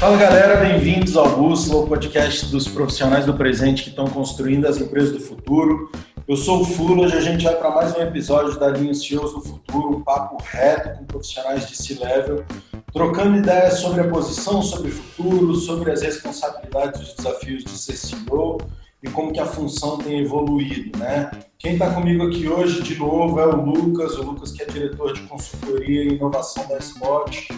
Fala galera, bem-vindos ao Bússola, o podcast dos profissionais do presente que estão construindo as empresas do futuro. Eu sou o Fulo, hoje a gente vai para mais um episódio da linha CEOs do Futuro, um papo reto com profissionais de C-Level, trocando ideias sobre a posição, sobre o futuro, sobre as responsabilidades e os desafios de ser CEO e como que a função tem evoluído, né? Quem está comigo aqui hoje, de novo, é o Lucas, o Lucas que é diretor de consultoria e inovação da Spot.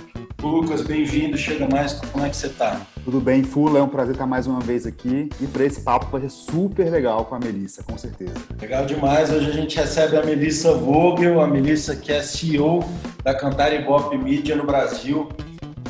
Lucas, bem-vindo, chega mais, como é que você está? Tudo bem, Fula, é um prazer estar mais uma vez aqui e para esse papo vai ser super legal com a Melissa, com certeza. Legal demais, hoje a gente recebe a Melissa Vogel, a Melissa que é CEO da Cantar Ibope Mídia no Brasil,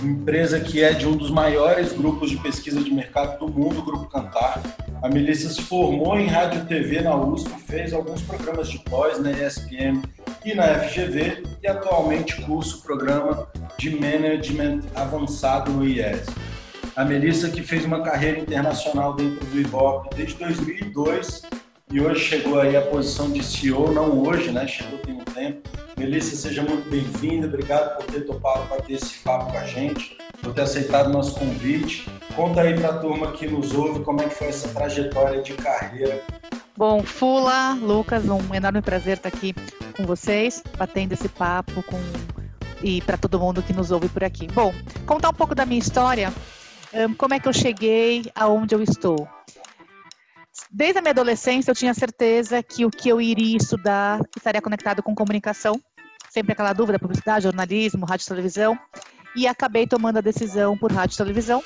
empresa que é de um dos maiores grupos de pesquisa de mercado do mundo, o Grupo Cantar. A Melissa se formou em rádio e TV na USP, fez alguns programas de pós na ESPM e na FGV e atualmente cursa o programa de Management Avançado no IES. A Melissa que fez uma carreira internacional dentro do Ibope desde 2002 e hoje chegou aí à posição de CEO, não hoje, né? Chegou tem um tempo. Melissa, seja muito bem-vinda, obrigado por ter topado bater esse papo com a gente, por ter aceitado o nosso convite. Conta aí para a turma que nos ouve como é que foi essa trajetória de carreira. Bom, Fula, Lucas, um enorme prazer estar aqui com vocês, batendo esse papo com e para todo mundo que nos ouve por aqui. Bom, contar um pouco da minha história, como é que eu cheguei aonde eu estou. Desde a minha adolescência, eu tinha certeza que o que eu iria estudar estaria conectado com comunicação. Sempre aquela dúvida, publicidade, jornalismo, rádio e televisão. E acabei tomando a decisão por rádio e televisão,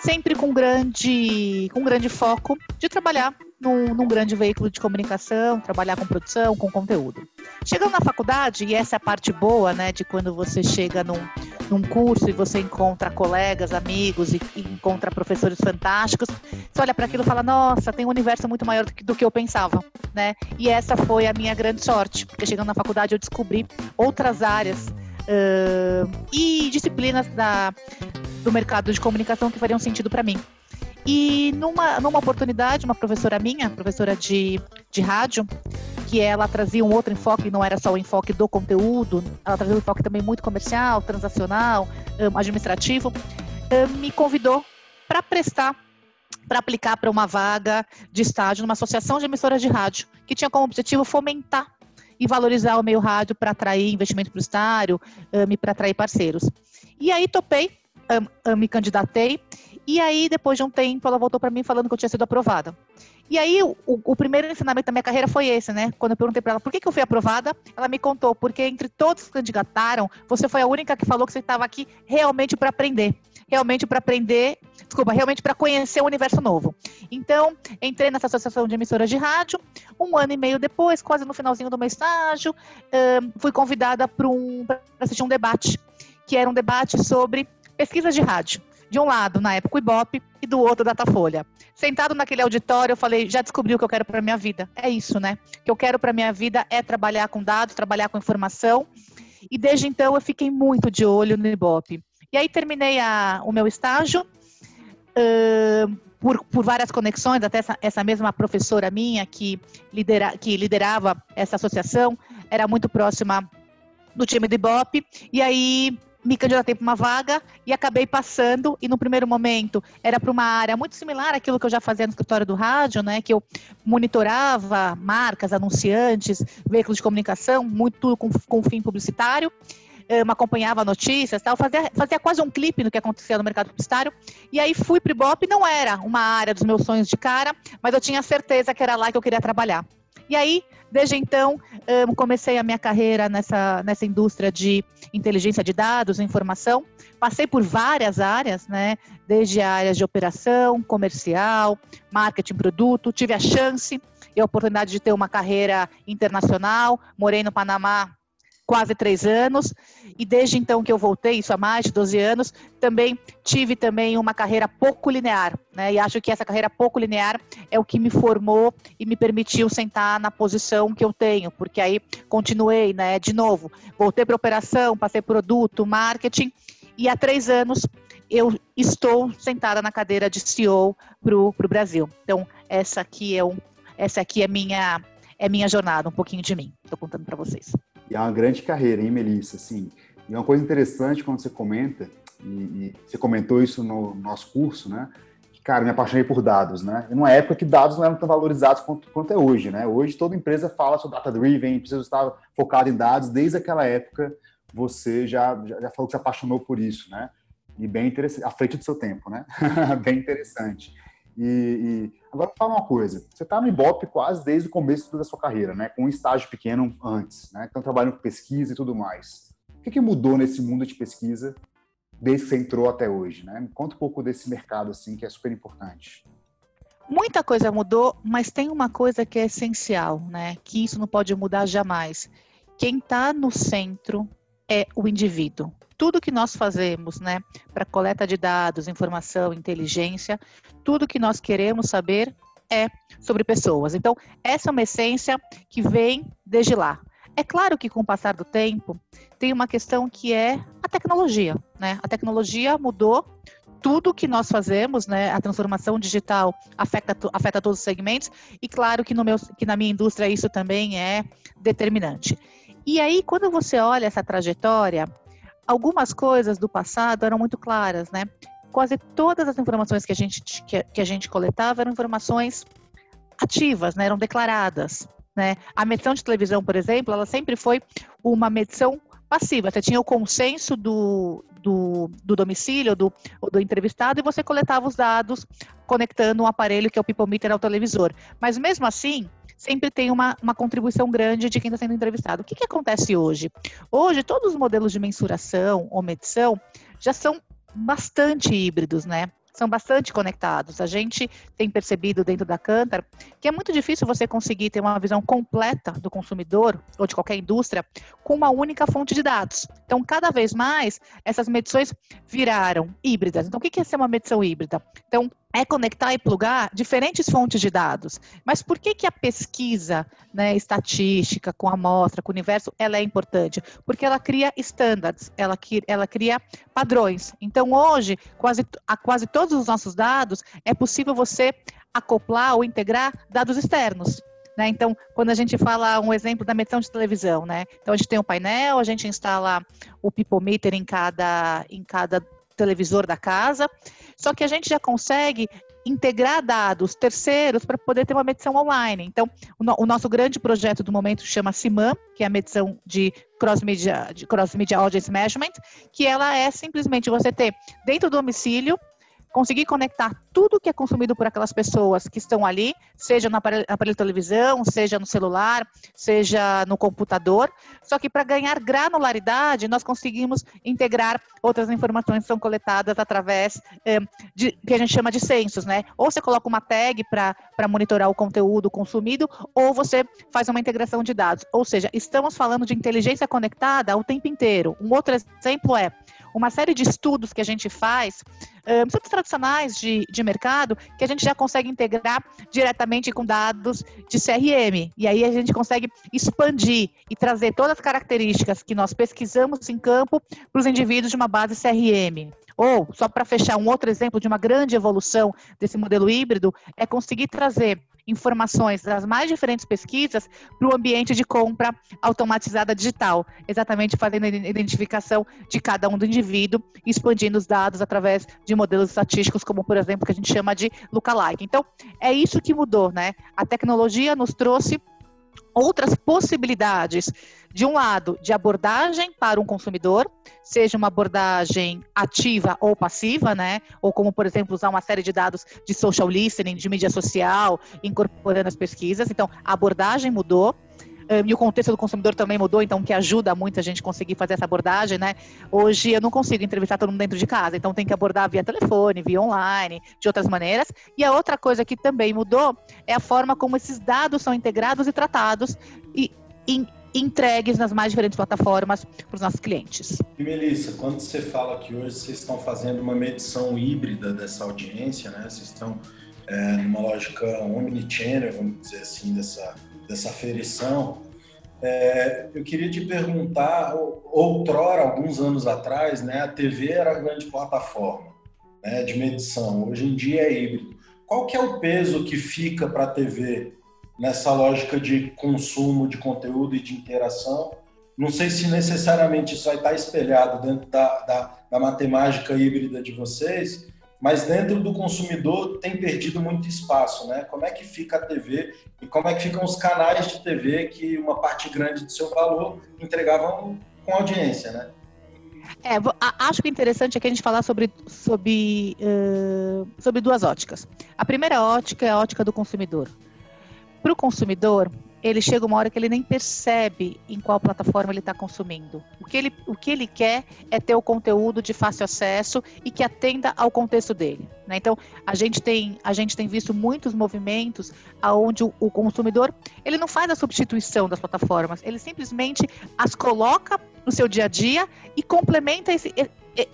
sempre com grande, com grande foco de trabalhar num, num, grande veículo de comunicação, trabalhar com produção, com conteúdo. Chegando na faculdade, e essa é a parte boa, né, de quando você chega num, num curso e você encontra colegas, amigos e, e encontra professores fantásticos, você olha para aquilo e fala, nossa, tem um universo muito maior do que, do que eu pensava, né? E essa foi a minha grande sorte, porque chegando na faculdade eu descobri outras áreas uh, e disciplinas da, do mercado de comunicação que fariam sentido para mim. E numa, numa oportunidade, uma professora minha, professora de, de rádio, que ela trazia um outro enfoque, não era só o enfoque do conteúdo, ela trazia um enfoque também muito comercial, transacional, um, administrativo, um, me convidou para prestar, para aplicar para uma vaga de estágio numa associação de emissoras de rádio, que tinha como objetivo fomentar e valorizar o meio rádio para atrair investimento publicitário um, e para atrair parceiros. E aí topei, me candidatei e aí, depois de um tempo, ela voltou para mim falando que eu tinha sido aprovada. E aí, o, o, primeiro ensinamento da minha carreira foi esse, né? Quando eu perguntei para ela por que, que eu fui aprovada, ela me contou, porque entre todos que candidataram, você foi a única que falou que você estava aqui realmente para aprender. Realmente para aprender, desculpa, realmente para conhecer o um universo novo. Então, entrei nessa associação de emissoras de rádio. Um ano e meio depois, quase no finalzinho do meu estágio, fui convidada para um, assistir um debate, que era um debate sobre pesquisas de rádio de um lado, na época, o Ibope, e do outro, Datafolha. Sentado naquele auditório, eu falei, já descobri o que eu quero para minha vida. É isso, né? O que eu quero para minha vida é trabalhar com dados, trabalhar com informação. E desde então eu fiquei muito de olho no Ibope. E aí terminei a, o meu estágio, uh, por, por, várias conexões, até essa, essa, mesma professora minha que, lidera, que liderava essa associação, era muito próxima do time do Ibope, e aí me candidatei para uma vaga e acabei passando. E no primeiro momento era para uma área muito similar àquilo que eu já fazia no escritório do rádio, né? Que eu monitorava marcas, anunciantes, veículos de comunicação, muito com, com fim publicitário. Eu me acompanhava notícias, tal, fazia, fazia quase um clipe no que acontecia no mercado publicitário. E aí fui para o Ibope, não era uma área dos meus sonhos de cara, mas eu tinha certeza que era lá que eu queria trabalhar. E aí, desde então, comecei a minha carreira nessa, nessa indústria de inteligência de dados, informação. Passei por várias áreas, né? Desde a área de operação, comercial, marketing, produto. Tive a chance e a oportunidade de ter uma carreira internacional. Morei no Panamá quase três anos e desde então que eu voltei, isso há mais de 12 anos, também tive também uma carreira pouco linear, né? E acho que essa carreira pouco linear é o que me formou e me permitiu sentar na posição que eu tenho, porque aí continuei, né? De novo, voltei para operação, passei produto, marketing e há três anos eu estou sentada na cadeira de CEO para o Brasil. Então essa aqui é um, essa aqui é minha é minha jornada, um pouquinho de mim. Estou contando para vocês. E é uma grande carreira, hein, Melissa? Assim, E uma coisa interessante quando você comenta, e, e você comentou isso no nosso curso, né? Que, cara, me apaixonei por dados, né? Em uma época que dados não eram tão valorizados quanto, quanto é hoje, né? Hoje toda empresa fala sobre data-driven, precisa estar focado em dados. Desde aquela época, você já, já, já falou que se apaixonou por isso, né? E bem interessante, à frente do seu tempo, né? bem interessante. E, e, agora fala uma coisa, você está no Ibope quase desde o começo da sua carreira, né? Com um estágio pequeno antes, né? Então trabalhando com pesquisa e tudo mais. O que, que mudou nesse mundo de pesquisa desde que você entrou até hoje, né? Me conta um pouco desse mercado assim que é super importante. Muita coisa mudou, mas tem uma coisa que é essencial, né? Que isso não pode mudar jamais. Quem está no centro é o indivíduo tudo que nós fazemos, né, para coleta de dados, informação, inteligência, tudo que nós queremos saber é sobre pessoas. Então, essa é uma essência que vem desde lá. É claro que com o passar do tempo, tem uma questão que é a tecnologia, né? A tecnologia mudou tudo que nós fazemos, né? A transformação digital afeta, afeta todos os segmentos e claro que, no meu, que na minha indústria isso também é determinante. E aí, quando você olha essa trajetória, algumas coisas do passado eram muito claras, né? Quase todas as informações que a gente, que, que a gente coletava eram informações ativas, né? Eram declaradas, né? A medição de televisão, por exemplo, ela sempre foi uma medição passiva. Você tinha o consenso do, do, do, domicílio do, do entrevistado e você coletava os dados conectando um aparelho que é o people meter ao televisor. Mas mesmo assim, sempre tem uma, uma contribuição grande de quem está sendo entrevistado. O que, que acontece hoje? Hoje, todos os modelos de mensuração ou medição já são bastante híbridos, né? são bastante conectados. A gente tem percebido dentro da Cantar que é muito difícil você conseguir ter uma visão completa do consumidor ou de qualquer indústria com uma única fonte de dados. Então, cada vez mais, essas medições viraram híbridas. Então, o que é ser uma medição híbrida? Então, é conectar e plugar diferentes fontes de dados. Mas por que, que a pesquisa né, estatística, com amostra, com o universo, ela é importante? Porque ela cria standards, ela, ela cria padrões. Então, hoje, quase, a quase todos os nossos dados, é possível você acoplar ou integrar dados externos. Né? Então, quando a gente fala um exemplo da medição de televisão, né? Então a gente tem um painel, a gente instala o people meter em cada, em cada televisor da casa, só que a gente já consegue integrar dados terceiros para poder ter uma medição online. Então, o, no, o, nosso grande projeto do momento chama CIMAM, que é a medição de cross media, de cross media audience measurement, que ela é simplesmente você ter dentro do domicílio conseguir conectar tudo que é consumido por aquelas pessoas que estão ali, seja no aparelho, aparelho de televisão, seja no celular, seja no computador. Só que para ganhar granularidade, nós conseguimos integrar outras informações que são coletadas através eh, de que a gente chama de censos, né? Ou você coloca uma tag para monitorar o conteúdo consumido, ou você faz uma integração de dados. Ou seja, estamos falando de inteligência conectada o tempo inteiro. Um outro exemplo é uma série de estudos que a gente faz, estudos tradicionais de, de mercado, que a gente já consegue integrar diretamente com dados de CRM. E aí a gente consegue expandir e trazer todas as características que nós pesquisamos em campo para os indivíduos de uma base CRM. Ou, só para fechar, um outro exemplo de uma grande evolução desse modelo híbrido é conseguir trazer informações das mais diferentes pesquisas para o ambiente de compra automatizada digital, exatamente fazendo a identificação de cada um do indivíduo expandindo os dados através de modelos estatísticos, como por exemplo que a gente chama de lookalike. Então, é isso que mudou, né? A tecnologia nos trouxe outras possibilidades, de um lado, de abordagem para um consumidor, seja uma abordagem ativa ou passiva, né? Ou como, por exemplo, usar uma série de dados de social listening, de mídia social, incorporando as pesquisas. Então, a abordagem mudou e o contexto do consumidor também mudou, então que ajuda muito a gente conseguir fazer essa abordagem, né? Hoje eu não consigo entrevistar todo mundo dentro de casa, então tem que abordar via telefone, via online, de outras maneiras. E a outra coisa que também mudou é a forma como esses dados são integrados e tratados e entregues nas mais diferentes plataformas para os nossos clientes. E Melissa, quando você fala que hoje vocês estão fazendo uma medição híbrida dessa audiência, né? Vocês estão é, numa lógica omnichannel, vamos dizer assim, dessa dessa aferição, é, eu queria te perguntar, outrora, alguns anos atrás, né, a TV era a grande plataforma né, de medição, hoje em dia é híbrido. Qual que é o peso que fica para a TV nessa lógica de consumo de conteúdo e de interação não sei se necessariamente isso vai estar espelhado dentro da, da, da matemática híbrida de vocês, mas dentro do consumidor tem perdido muito espaço, né? Como é que fica a TV e como é que ficam os canais de TV que uma parte grande do seu valor entregavam com audiência, né? É, acho que o interessante é que a gente falar sobre, sobre, uh, sobre duas óticas. A primeira ótica é a ótica do consumidor. Para o consumidor, ele chega uma hora que ele nem percebe em qual plataforma ele está consumindo. O que, ele, o que ele quer é ter o conteúdo de fácil acesso e que atenda ao contexto dele. Né? Então, a gente, tem, a gente tem visto muitos movimentos onde o, o, consumidor ele não faz a substituição das plataformas, ele simplesmente as coloca no seu dia a dia e complementa esse,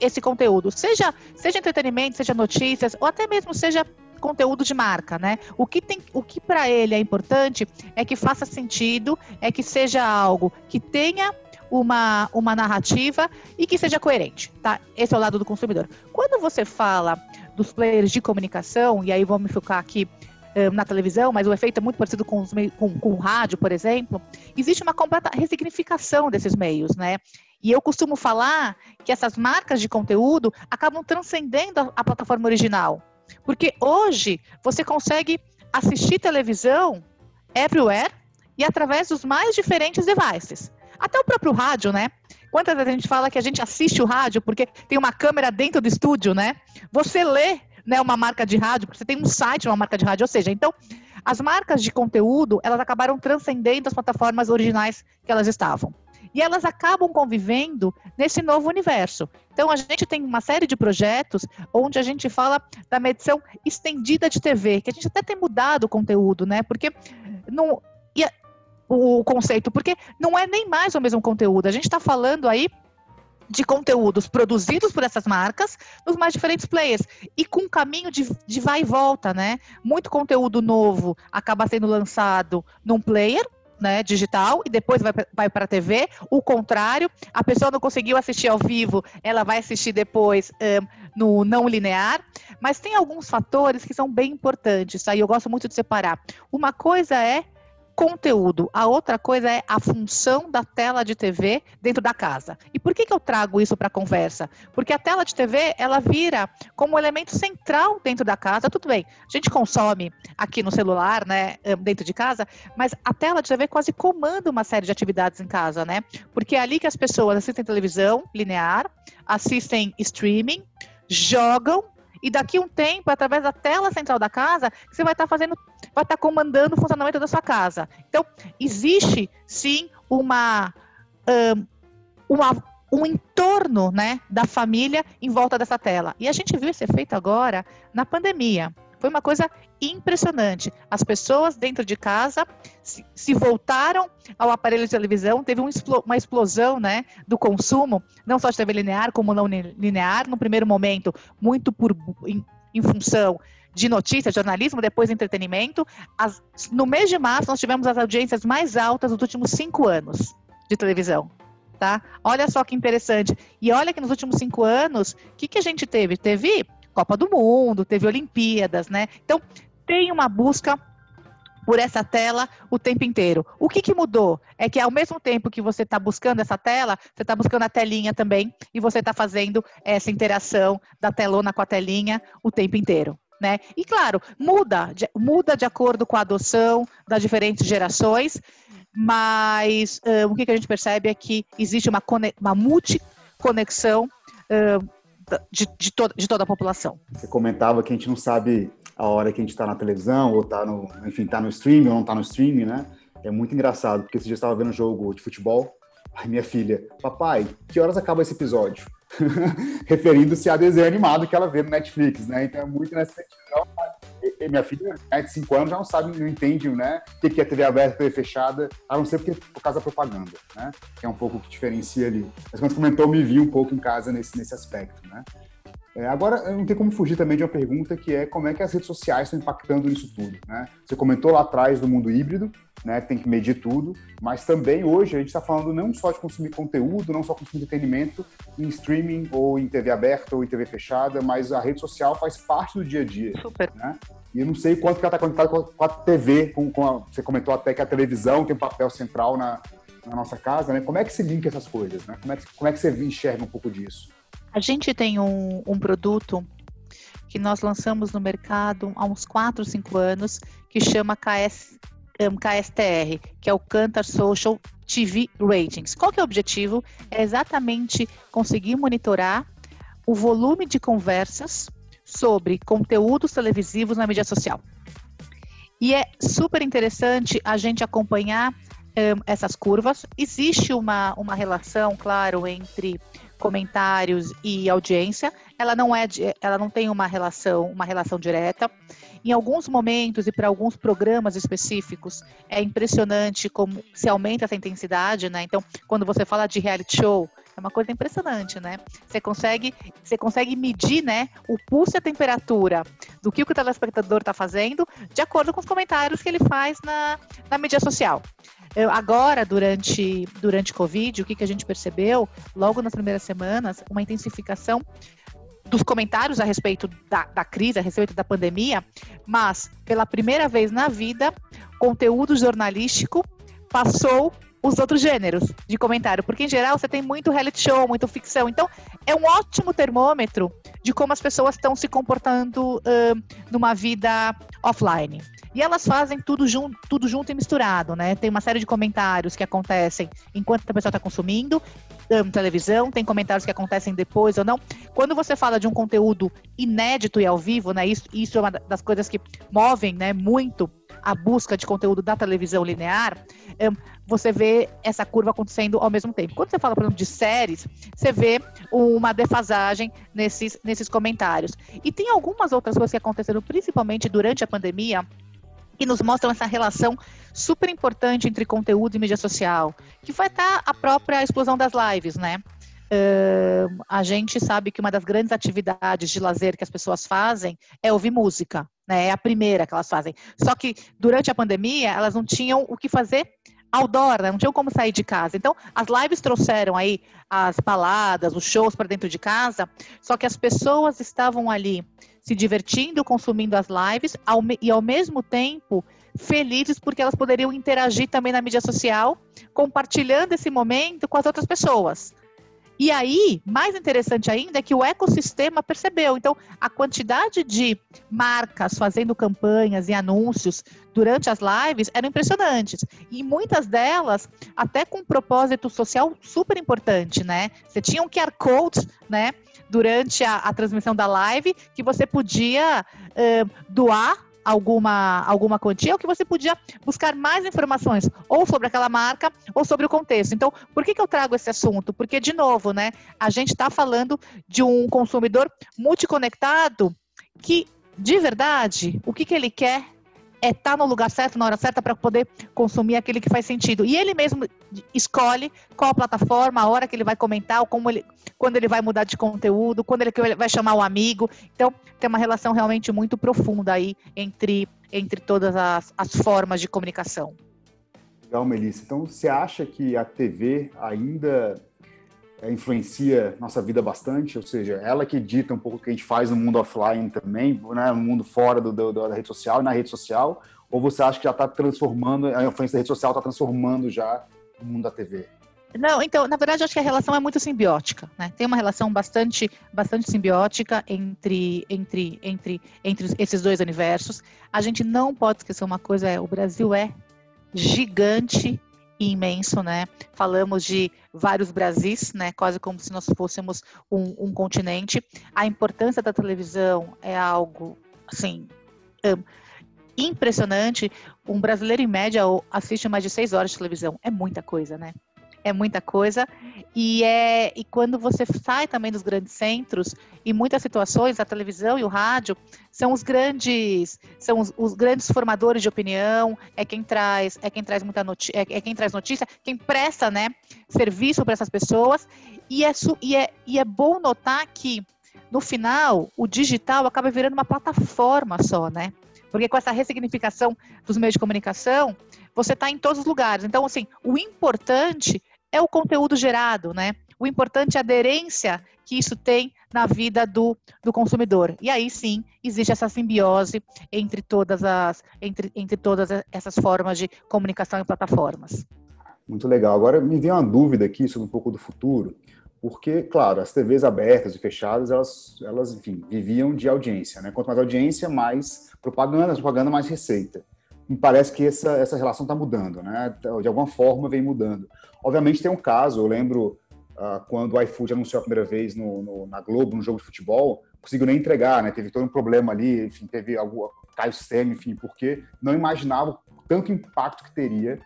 esse conteúdo, seja, seja entretenimento, seja notícias, ou até mesmo seja conteúdo de marca, né? O que tem, o que para ele é importante é que faça sentido, é que seja algo que tenha uma, uma narrativa e que seja coerente, tá? Esse é o lado do consumidor. Quando você fala dos players de comunicação, e aí vamos focar aqui um, na televisão, mas o efeito é muito parecido com, os com, com o rádio, por exemplo, existe uma completa ressignificação desses meios, né? E eu costumo falar que essas marcas de conteúdo acabam transcendendo a, a plataforma original. Porque hoje você consegue assistir televisão everywhere e através dos mais diferentes devices. Até o próprio rádio, né? Quantas vezes a gente fala que a gente assiste o rádio porque tem uma câmera dentro do estúdio, né? Você lê né, uma marca de rádio, porque você tem um site, uma marca de rádio, ou seja, então as marcas de conteúdo, elas acabaram transcendendo as plataformas originais que elas estavam e elas acabam convivendo nesse novo universo. Então, a gente tem uma série de projetos onde a gente fala da medição estendida de TV, que a gente até tem mudado o conteúdo, né? Porque não. E o conceito, porque não é nem mais o mesmo conteúdo. A gente está falando aí de conteúdos produzidos por essas marcas nos mais diferentes players e com um caminho de, de vai e volta, né? Muito conteúdo novo acaba sendo lançado num player né, digital e depois vai, vai para a TV. O contrário, a pessoa não conseguiu assistir ao vivo, ela vai assistir depois um, no não linear. Mas tem alguns fatores que são bem importantes, tá? E eu gosto muito de separar. Uma coisa é conteúdo. A outra coisa é a função da tela de TV dentro da casa. E por que, que eu trago isso para a conversa? Porque a tela de TV, ela vira como elemento central dentro da casa. Tudo bem, a gente consome aqui no celular, né, dentro de casa, mas a tela de TV quase comanda uma série de atividades em casa, né? Porque é ali que as pessoas assistem televisão linear, assistem streaming, jogam e daqui um tempo, através da tela central da casa, você vai estar fazendo, vai estar comandando o funcionamento da sua casa. Então, existe sim uma, uma um entorno né, da família em volta dessa tela. E a gente viu esse efeito agora na pandemia. Foi uma coisa impressionante. As pessoas dentro de casa se, voltaram ao aparelho de televisão, teve um, uma explosão né, do consumo, não só de TV linear, como não linear, no primeiro momento, muito por, em, em função de notícia, jornalismo, depois entretenimento. As, no mês de março, nós tivemos as audiências mais altas dos últimos cinco anos de televisão. Tá? Olha só que interessante. E olha que nos últimos cinco anos, o que, que a gente teve? Teve Copa do Mundo, teve Olimpíadas, né? Então, tem uma busca por essa tela o tempo inteiro. O que, que mudou? É que ao mesmo tempo que você está buscando essa tela, você está buscando a telinha também e você está fazendo essa interação da telona com a telinha o tempo inteiro. Né? E claro, muda, muda de acordo com a adoção das diferentes gerações, mas uh, o que, que, a gente percebe é que existe uma, uma multiconexão uh, de, de, to de toda a população. Você comentava que a gente não sabe a hora que a gente está na televisão, ou está no, enfim, tá no streaming ou não está no streaming, né? É muito engraçado, porque esse dia estava vendo um jogo de futebol, aí minha filha, papai, que horas acaba esse episódio? Referindo-se a desenho animado que ela vê no Netflix, né? Então é muito nessa sentido minha filha né, de 5 anos já não sabe, não entende né, o que é TV aberta, TV fechada, a não ser porque, por causa da propaganda, né? Que é um pouco o que diferencia ali. Mas quando você comentou, me vi um pouco em casa nesse, nesse aspecto, né? É, agora, não tem como fugir também de uma pergunta que é como é que as redes sociais estão impactando nisso tudo, né? Você comentou lá atrás do mundo híbrido, né? Tem que medir tudo, mas também hoje a gente está falando não só de consumir conteúdo, não só consumir entretenimento em streaming ou em TV aberta ou em TV fechada, mas a rede social faz parte do dia a dia. Super. Né? E eu não sei quanto que ela está conectada com a TV, com, com a, você comentou até que a televisão tem um papel central na, na nossa casa, né? Como é que se linka essas coisas, né? Como é que, como é que você enxerga um pouco disso? A gente tem um, um produto que nós lançamos no mercado há uns 4, 5 anos, que chama KS, KSTR, que é o Cantar Social TV Ratings. Qual que é o objetivo? É exatamente conseguir monitorar o volume de conversas sobre conteúdos televisivos na mídia social. E é super interessante a gente acompanhar um, essas curvas. Existe uma, uma relação, claro, entre comentários e audiência. Ela não é, ela não tem uma relação, uma relação direta. Em alguns momentos e para alguns programas específicos, é impressionante como se aumenta essa intensidade, né? Então, quando você fala de reality show, é uma coisa impressionante, né? Você consegue, você consegue medir, né, o pulso e a temperatura do que o telespectador está fazendo, de acordo com os comentários que ele faz na, na mídia social. Eu, agora, durante, durante Covid, o que, que a gente percebeu, logo nas primeiras semanas, uma intensificação dos comentários a respeito da, da, crise, a respeito da pandemia, mas pela primeira vez na vida, conteúdo jornalístico passou os outros gêneros de comentário, porque em geral você tem muito reality show, muito ficção. Então, é um ótimo termômetro de como as pessoas estão se comportando uh, numa vida offline. E elas fazem tudo junto, tudo junto e misturado, né? Tem uma série de comentários que acontecem enquanto a pessoa está consumindo um, televisão, tem comentários que acontecem depois ou não. Quando você fala de um conteúdo inédito e ao vivo, né? Isso, isso é uma das coisas que movem, né? Muito a busca de conteúdo da televisão linear, você vê essa curva acontecendo ao mesmo tempo. Quando você fala, por exemplo, de séries, você vê uma defasagem nesses, nesses comentários. E tem algumas outras coisas que aconteceram, principalmente durante a pandemia, que nos mostram essa relação super importante entre conteúdo e mídia social, que vai estar a própria explosão das lives, né? Uh, a gente sabe que uma das grandes atividades de lazer que as pessoas fazem é ouvir música, né? É a primeira que elas fazem. Só que durante a pandemia elas não tinham o que fazer outdoor, né? não tinham como sair de casa. Então, as lives trouxeram aí as baladas, os shows para dentro de casa, só que as pessoas estavam ali se divertindo, consumindo as lives ao, e ao mesmo tempo felizes porque elas poderiam interagir também na mídia social, compartilhando esse momento com as outras pessoas. E aí, mais interessante ainda é que o ecossistema percebeu. Então, a quantidade de marcas fazendo campanhas e anúncios durante as lives eram impressionantes. E muitas delas, até com um propósito social super importante, né? Você tinha um QR Code, né? Durante a, a transmissão da live, que você podia uh, doar alguma, alguma quantia, ou que você podia buscar mais informações, ou sobre aquela marca, ou sobre o contexto. Então, por que, que eu trago esse assunto? Porque, de novo, né, a gente está falando de um consumidor multiconectado que, de verdade, o que, que ele quer é estar tá no lugar certo, na hora certa, para poder consumir aquele que faz sentido. E ele mesmo escolhe qual plataforma, a hora que ele vai comentar, como ele, quando ele vai mudar de conteúdo, quando ele vai chamar o um amigo. Então, tem uma relação realmente muito profunda aí entre, entre todas as, as formas de comunicação. Legal, Melissa. Então, você acha que a TV ainda influencia nossa vida bastante, ou seja, ela que dita um pouco o que a gente faz no mundo offline também, né, no mundo fora do, do, da rede social e na rede social, ou você acha que já está transformando, a influência da rede social está transformando já o mundo da TV? Não, então, na verdade, acho que a relação é muito simbiótica, né? Tem uma relação bastante, bastante simbiótica entre, entre, entre, entre esses dois universos. A gente não pode esquecer uma coisa, é, o Brasil é gigante imenso, né? Falamos de vários Brasis, né? Quase como se nós fôssemos um, um continente. A importância da televisão é algo, assim, um, impressionante. Um brasileiro, em média, assiste mais de seis horas de televisão. É muita coisa, né? É muita coisa. E, é, e quando você sai também dos grandes centros, em muitas situações, a televisão e o rádio são os grandes, são os, os grandes formadores de opinião, é quem traz, é quem traz muita notícia, é, é, quem traz notícia, quem presta né, serviço para essas pessoas. E é, e, é, e é bom notar que, no final, o digital acaba virando uma plataforma só, né? Porque com essa ressignificação dos meios de comunicação, você está em todos os lugares. Então, assim, o importante é o conteúdo gerado, né? O importante é a aderência que isso tem na vida do, do consumidor. E aí sim existe essa simbiose entre todas as entre, entre todas essas formas de comunicação e plataformas. Muito legal. Agora me vem uma dúvida aqui sobre um pouco do futuro, porque, claro, as TVs abertas e fechadas, elas, elas enfim, viviam de audiência, né? Quanto mais audiência, mais propaganda, propaganda mais receita. Me parece que essa, essa relação está mudando, né? De alguma forma vem mudando. Obviamente tem um caso, eu lembro uh, quando o iFood anunciou a primeira vez no, no, na Globo, no jogo de futebol, conseguiu nem entregar, né? Teve todo um problema ali, enfim, teve algum caiu sistema, enfim, porque não imaginava tanto impacto que teria,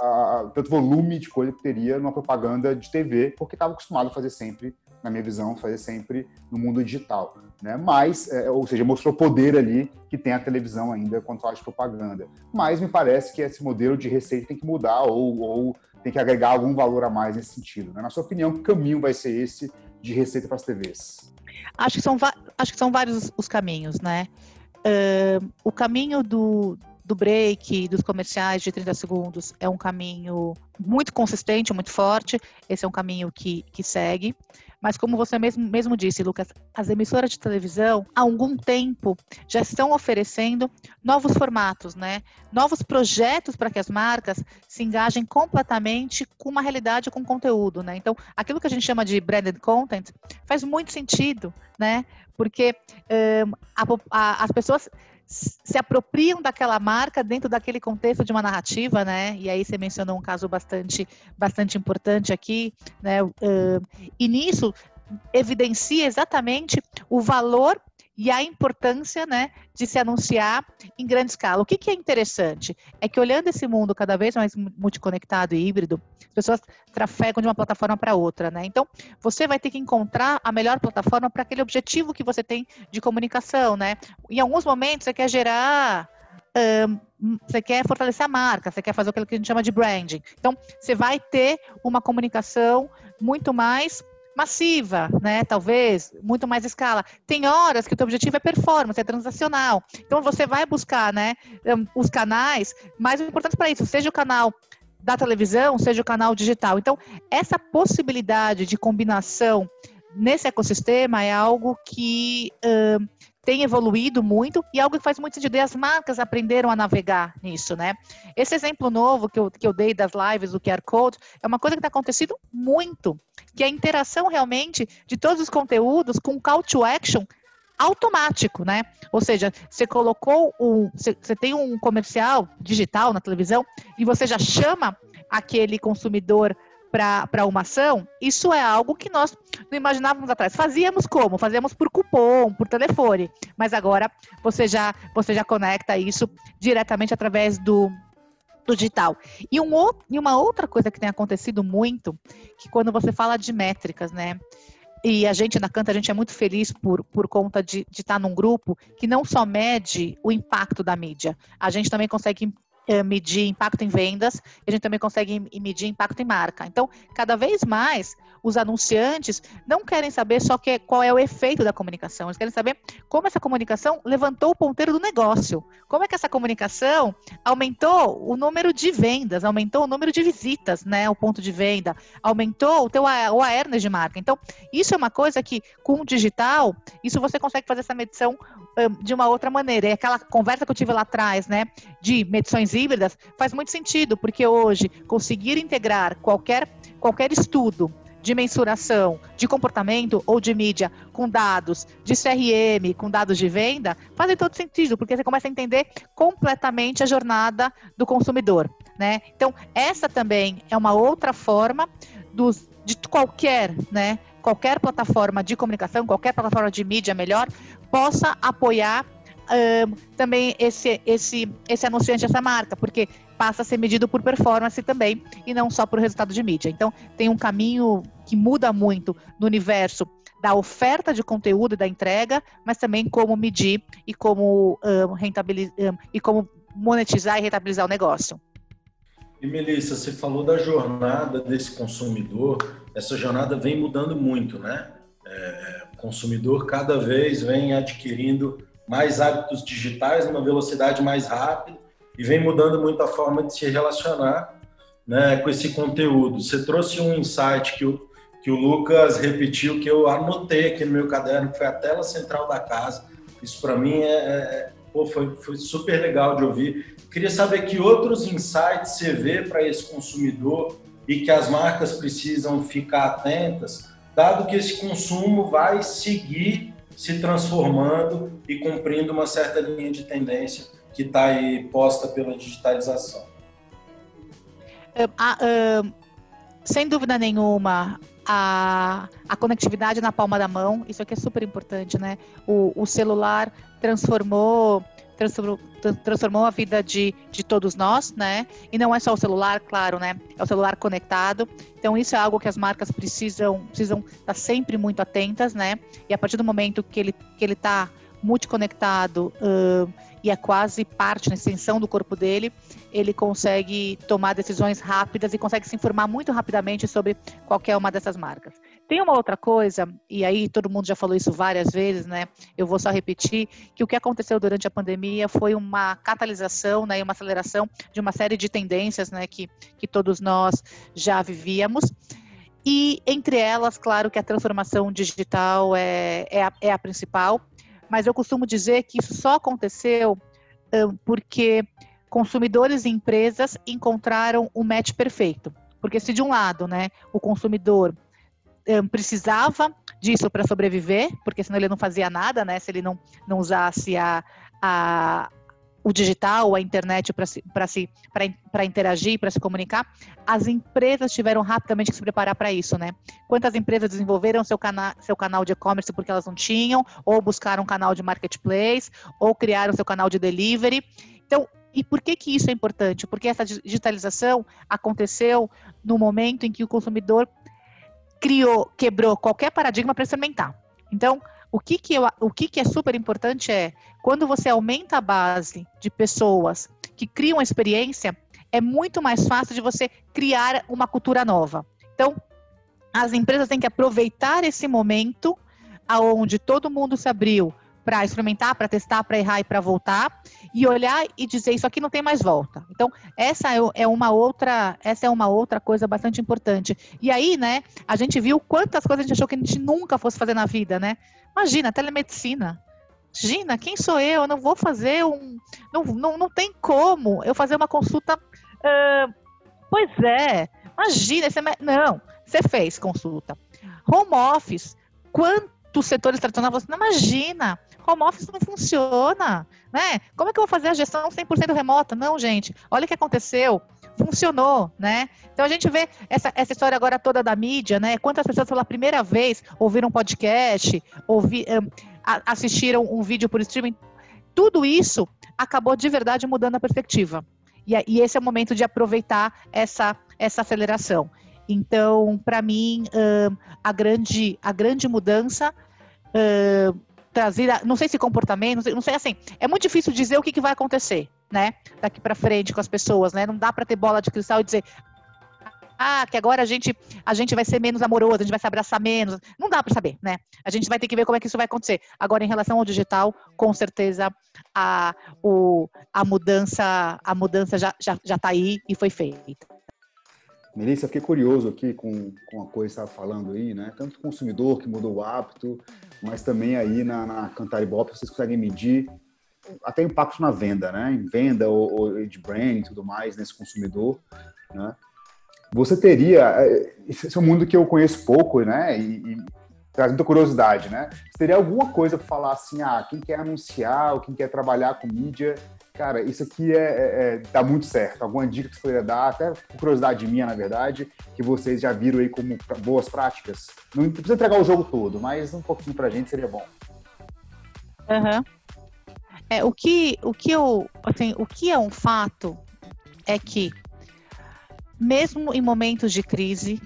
uh, tanto volume de coisa que teria numa propaganda de TV, porque estava acostumado a fazer sempre, na minha visão, fazer sempre no mundo digital, né? Mas, é, ou seja, mostrou poder ali que tem a televisão ainda fala de propaganda. Mas me parece que esse modelo de receita tem que mudar ou, ou tem que agregar algum valor a mais nesse sentido. Né? Na sua opinião, que caminho vai ser esse de receita para as TVs? Acho que são, acho que são vários os caminhos, né? Uh, o caminho do, do break, dos comerciais de 30 segundos, é um caminho muito consistente, muito forte. Esse é um caminho que, que segue. Mas como você mesmo, mesmo disse, Lucas, as emissoras de televisão há algum tempo já estão oferecendo novos formatos, né? Novos projetos para que as marcas se engajem completamente com uma realidade com conteúdo, né? Então, aquilo que a gente chama de branded content faz muito sentido, né? Porque um, a, a, as pessoas se apropriam daquela marca dentro daquele contexto de uma narrativa, né? E aí você mencionou um caso bastante, bastante importante aqui, né? Uh, e nisso evidencia exatamente o valor e a importância né, de se anunciar em grande escala. O que, que, é interessante é que olhando esse mundo cada vez mais multiconectado e híbrido, as pessoas trafegam de uma plataforma para outra, né? Então, você vai ter que encontrar a melhor plataforma para aquele objetivo que você tem de comunicação, né? Em alguns momentos você quer gerar um, você quer fortalecer a marca, você quer fazer aquilo que a gente chama de branding. Então, você vai ter uma comunicação muito mais massiva, né? Talvez, muito mais escala. Tem horas que o teu objetivo é performance, é transacional. Então você vai buscar, né, os canais mais importantes para isso, seja o canal da televisão, seja o canal digital. Então, essa possibilidade de combinação nesse ecossistema é algo que uh, tem evoluído muito e algo que faz muito sentido. E as marcas aprenderam a navegar nisso, né? Esse exemplo novo que eu, que eu dei das lives do QR Code é uma coisa que está acontecendo muito, que é a interação realmente de todos os conteúdos com call to action automático, né? Ou seja, você colocou um, você, tem um comercial digital na televisão e você já chama aquele consumidor para uma ação, isso é algo que nós não imaginávamos atrás. Fazíamos como? Fazíamos por cupom, por telefone, mas agora você já, você já conecta isso diretamente através do, do digital. E, um, e uma outra coisa que tem acontecido muito, que quando você fala de métricas, né? E a gente na Canta, a gente é muito feliz por, por conta de, de estar num grupo que não só mede o impacto da mídia, a gente também consegue medir impacto em vendas, a gente também consegue medir impacto em marca. Então, cada vez mais, os anunciantes não querem saber só que, qual é o efeito da comunicação, eles querem saber como essa comunicação levantou o ponteiro do negócio, como é que essa comunicação aumentou o número de vendas, aumentou o número de visitas, né, o ponto de venda, aumentou o teu o awareness de marca. Então, isso é uma coisa que, com o digital, isso você consegue fazer essa medição um, de uma outra maneira. É aquela conversa que eu tive lá atrás, né, de medições híbridas, faz muito sentido, porque hoje conseguir integrar qualquer, qualquer estudo de mensuração de comportamento ou de mídia com dados de CRM, com dados de venda, fazem todo sentido, porque você começa a entender completamente a jornada do consumidor. Né? Então, essa também é uma outra forma dos, de qualquer, né, qualquer plataforma de comunicação, qualquer plataforma de mídia melhor, possa apoiar também esse, esse, esse anunciante, essa marca, porque passa a ser medido por performance também e não só por resultado de mídia. Então, tem um caminho que muda muito no universo da oferta de conteúdo e da entrega, mas também como medir e como um, rentabilizar um, e como monetizar e rentabilizar o negócio. E Melissa, você falou da jornada desse consumidor. Essa jornada vem mudando muito, né? É, consumidor cada vez vem adquirindo mais hábitos digitais numa velocidade mais rápida e vem mudando muito a forma de se relacionar né, com esse conteúdo. Você trouxe um insight que o, que o Lucas repetiu, que eu anotei aqui no meu caderno, que foi a tela central da casa. Isso para mim é, é pô, foi, foi super legal de ouvir. Queria saber que outros insights você vê para esse consumidor e que as marcas precisam ficar atentas, dado que esse consumo vai seguir se transformando e cumprindo uma certa linha de tendência que está aí posta pela digitalização. Uh, uh, sem dúvida nenhuma, a, a conectividade na palma da mão, isso aqui é super importante, né? O, o celular transformou, transformou, transformou a vida de, de todos nós, né? E não é só o celular, claro, né? É o celular conectado. Então, isso é algo que as marcas precisam precisam estar sempre muito atentas, né? E a partir do momento que ele que ele está multiconectado uh, e é quase parte, na extensão do corpo dele, ele consegue tomar decisões rápidas e consegue se informar muito rapidamente sobre qualquer uma dessas marcas. Tem uma outra coisa, e aí todo mundo já falou isso várias vezes, né? Eu vou só repetir, que o que aconteceu durante a pandemia foi uma catalisação né, uma aceleração de uma série de tendências né, que, que todos nós já vivíamos. E entre elas, claro que a transformação digital é, é, a, é a principal, mas eu costumo dizer que isso só aconteceu porque consumidores e empresas encontraram o match perfeito. Porque se de um lado, né, o consumidor um, precisava disso para sobreviver, porque senão ele não fazia nada, né, se ele não, não usasse a, a, o digital, a internet para interagir, para se comunicar, as empresas tiveram rapidamente que se preparar para isso, né? Quantas empresas desenvolveram seu, cana seu canal de e-commerce porque elas não tinham, ou buscaram um canal de marketplace, ou criaram seu canal de delivery. Então, e por que que isso é importante? Porque essa digitalização aconteceu no momento em que o consumidor criou, quebrou qualquer paradigma para experimentar. Então, o que, que, eu, o que, que é super importante é quando você aumenta a base de pessoas que criam a experiência, é muito mais fácil de você criar uma cultura nova. Então, as empresas têm que aproveitar esse momento aonde todo mundo se abriu para experimentar, para testar, para errar e para voltar e olhar e dizer isso aqui não tem mais volta. Então essa é, é uma outra, essa é uma outra coisa bastante importante. E aí, né, a gente viu quantas coisas a gente achou que a gente nunca fosse fazer na vida, né? Imagina, telemedicina. Imagina, quem sou eu? Eu não vou fazer um. Não, não, não tem como eu fazer uma consulta. Uh, pois é, imagina. Você... Não, você fez consulta. Home office. Quantos setores tradicionais você não imagina? Home office não funciona, né? Como é que eu vou fazer a gestão 100% remota? Não, gente. Olha o que aconteceu funcionou, né? Então a gente vê essa, essa história agora toda da mídia, né? Quantas pessoas pela primeira vez ouviram um podcast, ouvi, um, assistiram um vídeo por streaming. Tudo isso acabou de verdade mudando a perspectiva. E, e esse é o momento de aproveitar essa, essa aceleração. Então, para mim, uh, a, grande, a grande mudança uh, trazida, não sei se comportamento, não sei, não sei, assim, é muito difícil dizer o que, que vai acontecer, né, daqui para frente com as pessoas, né, não dá para ter bola de cristal e dizer, ah, que agora a gente, a gente vai ser menos amoroso, a gente vai se abraçar menos, não dá para saber, né, a gente vai ter que ver como é que isso vai acontecer. Agora, em relação ao digital, com certeza a, o, a mudança, a mudança já, já, já tá aí e foi feita. Melissa, fiquei curioso aqui com, com a coisa que você estava falando aí, né? Tanto consumidor que mudou o hábito, mas também aí na, na Cantar Ibope vocês conseguem medir até impacto na venda, né? Em venda ou, ou de brand e tudo mais nesse consumidor, né? Você teria, é, esse é um mundo que eu conheço pouco, né? E, e traz muita curiosidade, né? Você teria alguma coisa para falar assim, ah, quem quer anunciar ou quem quer trabalhar com mídia, cara, isso aqui é, é, é, dá muito certo. Alguma dica que você poderia dar, até curiosidade minha, na verdade, que vocês já viram aí como boas práticas? Não precisa entregar o jogo todo, mas um pouquinho pra gente seria bom. Uhum. É, o que, o que eu, assim, o que é um fato é que mesmo em momentos de crise,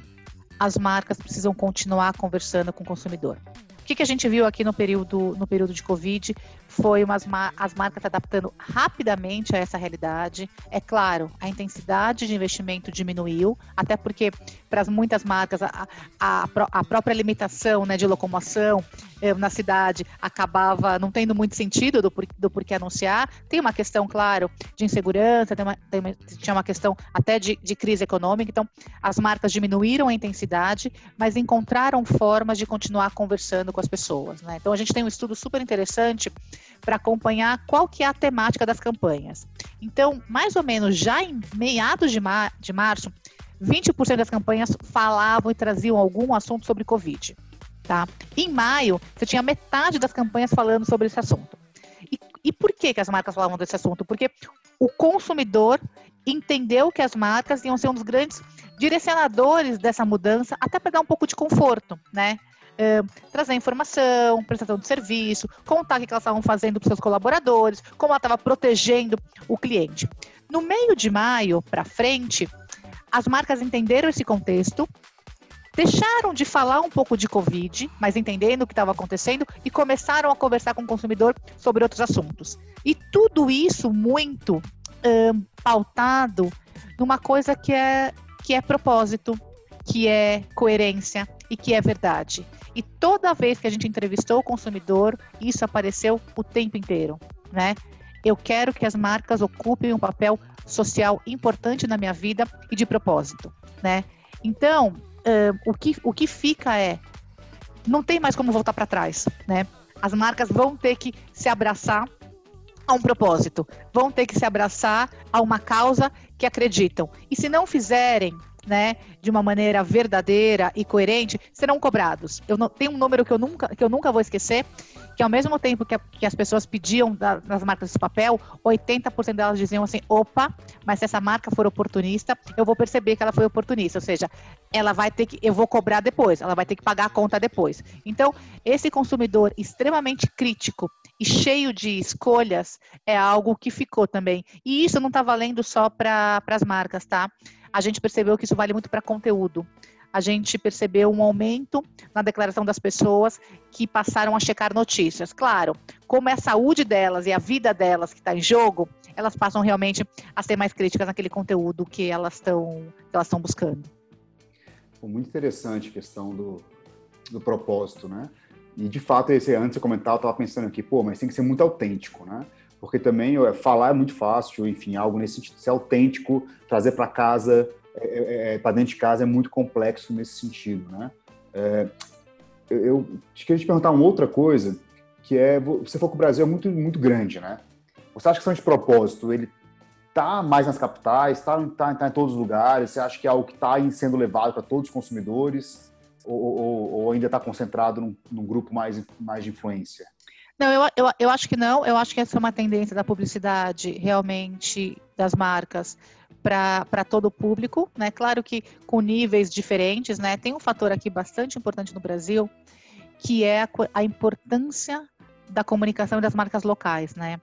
as marcas precisam continuar conversando com o consumidor. O que, que a gente viu aqui no período, no período de Covid foi umas, as marcas adaptando rapidamente a essa realidade. É claro, a intensidade de investimento diminuiu, até porque para muitas marcas a, a, a própria limitação né, de locomoção eh, na cidade acabava não tendo muito sentido do, do porquê anunciar. Tem uma questão, claro, de insegurança, tem uma, tem uma, tinha uma questão até de, de crise econômica, então as marcas diminuíram a intensidade, mas encontraram formas de continuar conversando com as pessoas. Né? Então a gente tem um estudo super interessante para acompanhar qual que é a temática das campanhas. Então, mais ou menos já em meados de, mar de março, 20% das campanhas falavam e traziam algum assunto sobre Covid. Tá? Em maio, você tinha metade das campanhas falando sobre esse assunto. E, e por que, que as marcas falavam desse assunto? Porque o consumidor entendeu que as marcas iam ser um dos grandes direcionadores dessa mudança, até para dar um pouco de conforto, né? Uh, trazer informação, prestação de serviço, contar o que elas estavam fazendo para seus colaboradores, como ela estava protegendo o cliente. No meio de maio para frente, as marcas entenderam esse contexto, deixaram de falar um pouco de Covid, mas entendendo o que estava acontecendo e começaram a conversar com o consumidor sobre outros assuntos. E tudo isso muito um, pautado numa coisa que é, que é propósito, que é coerência e que é verdade. E toda vez que a gente entrevistou o consumidor, isso apareceu o tempo inteiro, né? Eu quero que as marcas ocupem um papel social importante na minha vida e de propósito, né? Então, o, que, o que fica é, não tem mais como voltar para trás, né? As marcas vão ter que se abraçar a um propósito, vão ter que se abraçar a uma causa que acreditam. E se não fizerem, né, de uma maneira verdadeira e coerente, serão cobrados. Eu não, tem um número que eu nunca, que eu nunca vou esquecer, que ao mesmo tempo que, a, que as pessoas pediam da, das marcas de papel, 80% delas diziam assim: opa, mas se essa marca for oportunista, eu vou perceber que ela foi oportunista. Ou seja, ela vai ter que, eu vou cobrar depois, ela vai ter que pagar a conta depois. Então, esse consumidor extremamente crítico e cheio de escolhas é algo que ficou também. E isso não está valendo só para as marcas, tá? A gente percebeu que isso vale muito para conteúdo a gente percebeu um aumento na declaração das pessoas que passaram a checar notícias. Claro, como é a saúde delas e a vida delas que está em jogo, elas passam realmente a ser mais críticas naquele conteúdo que elas estão elas estão buscando. Muito interessante a questão do, do propósito, né? E de fato, esse antes de comentar, eu estava pensando aqui, pô, mas tem que ser muito autêntico, né? Porque também falar é muito fácil, enfim, algo nesse sentido, ser autêntico, trazer para casa é, é, é para dentro de casa é muito complexo nesse sentido, né? É, eu queria te perguntar uma outra coisa, que é, você falou que o Brasil é muito, muito grande, né? Você acha que questão de propósito, ele está mais nas capitais, está tá, tá em todos os lugares? Você acha que é algo que está sendo levado para todos os consumidores? Ou, ou, ou ainda está concentrado num, num, grupo mais, mais de influência? Não, eu, eu, eu acho que não. Eu acho que essa é uma tendência da publicidade, realmente, das marcas, para todo o público, né? Claro que com níveis diferentes, né? Tem um fator aqui bastante importante no Brasil, que é a, a importância da comunicação das marcas locais, né?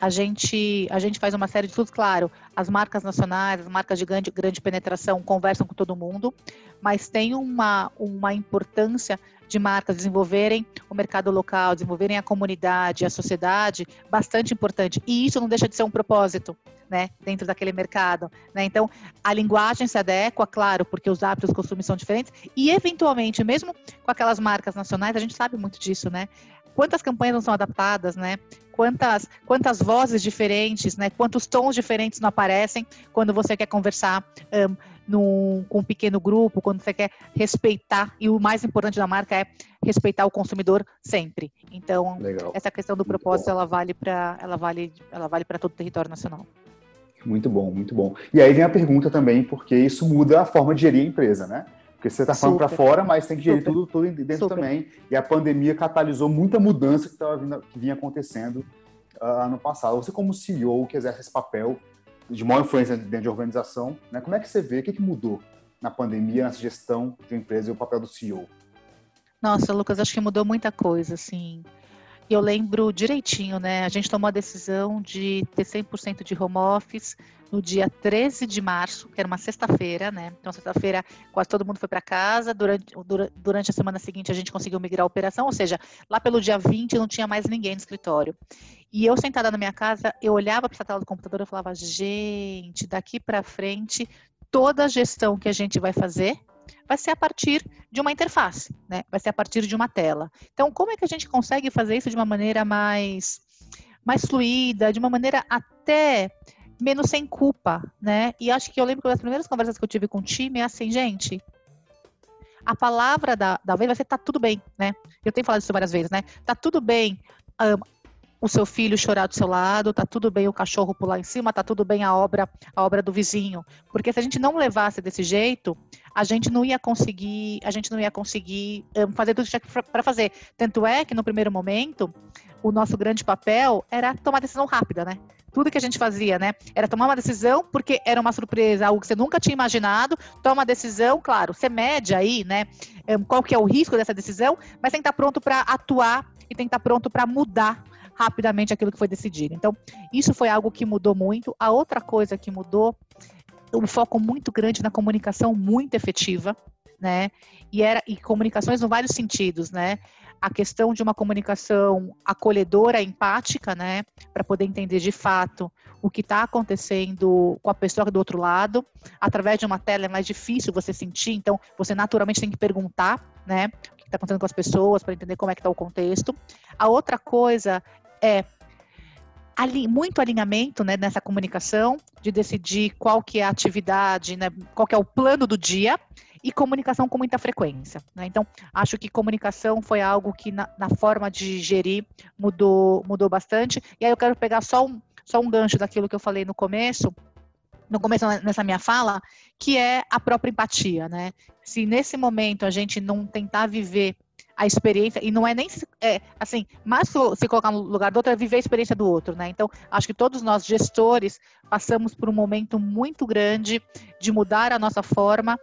A gente, a gente faz uma série de estudos, claro, as marcas nacionais, as marcas de grande, grande penetração conversam com todo mundo, mas tem uma, uma importância de marcas desenvolverem o mercado local, desenvolverem a comunidade, a sociedade, bastante importante. E isso não deixa de ser um propósito, né, dentro daquele mercado, né? Então, a linguagem se adequa, claro, porque os hábitos, os costumes são diferentes e eventualmente, mesmo com aquelas marcas nacionais, a gente sabe muito disso, né? Quantas campanhas não são adaptadas, né? Quantas quantas vozes diferentes, né? Quantos tons diferentes não aparecem quando você quer conversar um, num, com um pequeno grupo, quando você quer respeitar, e o mais importante da marca é respeitar o consumidor sempre. Então, Legal. essa questão do propósito, ela vale para ela vale, ela vale todo o território nacional. Muito bom, muito bom. E aí vem a pergunta também, porque isso muda a forma de gerir a empresa, né? Porque você está falando para fora, mas tem que gerir tudo, tudo dentro Super. também. E a pandemia catalisou muita mudança que, tava vindo, que vinha acontecendo uh, ano passado. Você, como CEO que exerce esse papel de maior influência dentro de organização, né? como é que você vê? O que, que mudou na pandemia, nessa gestão de uma empresa e o papel do CEO? Nossa, Lucas, acho que mudou muita coisa, assim eu lembro direitinho, né? A gente tomou a decisão de ter 100% de home office no dia 13 de março, que era uma sexta-feira, né? Então, sexta-feira, quase todo mundo foi para casa. Durante, durante a semana seguinte, a gente conseguiu migrar a operação, ou seja, lá pelo dia 20 não tinha mais ninguém no escritório. E eu, sentada na minha casa, eu olhava para a tela do computador e falava: gente, daqui para frente, toda a gestão que a gente vai fazer vai ser a partir de uma interface, né? Vai ser a partir de uma tela. Então, como é que a gente consegue fazer isso de uma maneira mais, mais fluida, de uma maneira até menos sem culpa, né? E acho que eu lembro que das primeiras conversas que eu tive com o time é assim, gente, a palavra da, da vez vai ser tá tudo bem, né? Eu tenho falado isso várias vezes, né? Tá tudo bem um, o seu filho chorar do seu lado, tá tudo bem o cachorro pular em cima, tá tudo bem a obra, a obra do vizinho. Porque se a gente não levasse desse jeito, a gente não ia conseguir, a gente não ia conseguir um, fazer tudo que tinha para fazer. Tanto é que no primeiro momento, o nosso grande papel era tomar decisão rápida, né? Tudo que a gente fazia, né? Era tomar uma decisão porque era uma surpresa, algo que você nunca tinha imaginado. Toma uma decisão, claro, você mede aí, né? Qual que é o risco dessa decisão, mas tem que estar pronto para atuar e tem que estar pronto para mudar rapidamente aquilo que foi decidido. Então, isso foi algo que mudou muito. A outra coisa que mudou, um foco muito grande na comunicação muito efetiva, né? E era e comunicações em vários sentidos, né? A questão de uma comunicação acolhedora, empática, né, para poder entender de fato o que está acontecendo com a pessoa do outro lado. Através de uma tela é mais difícil você sentir, então você naturalmente tem que perguntar, né, o que está acontecendo com as pessoas para entender como é que está o contexto. A outra coisa é muito alinhamento né, nessa comunicação, de decidir qual que é a atividade, né, qual que é o plano do dia, e comunicação com muita frequência. Né? Então, acho que comunicação foi algo que na, na, forma de gerir mudou, mudou bastante. E aí eu quero pegar só um, só um gancho daquilo que eu falei no começo, no começo nessa minha fala, que é a própria empatia, né? Se nesse momento a gente não tentar viver a experiência, e não é nem é, assim, mas se colocar no lugar do outro, é viver a experiência do outro, né? Então, acho que todos nós, gestores, passamos por um momento muito grande de mudar a nossa forma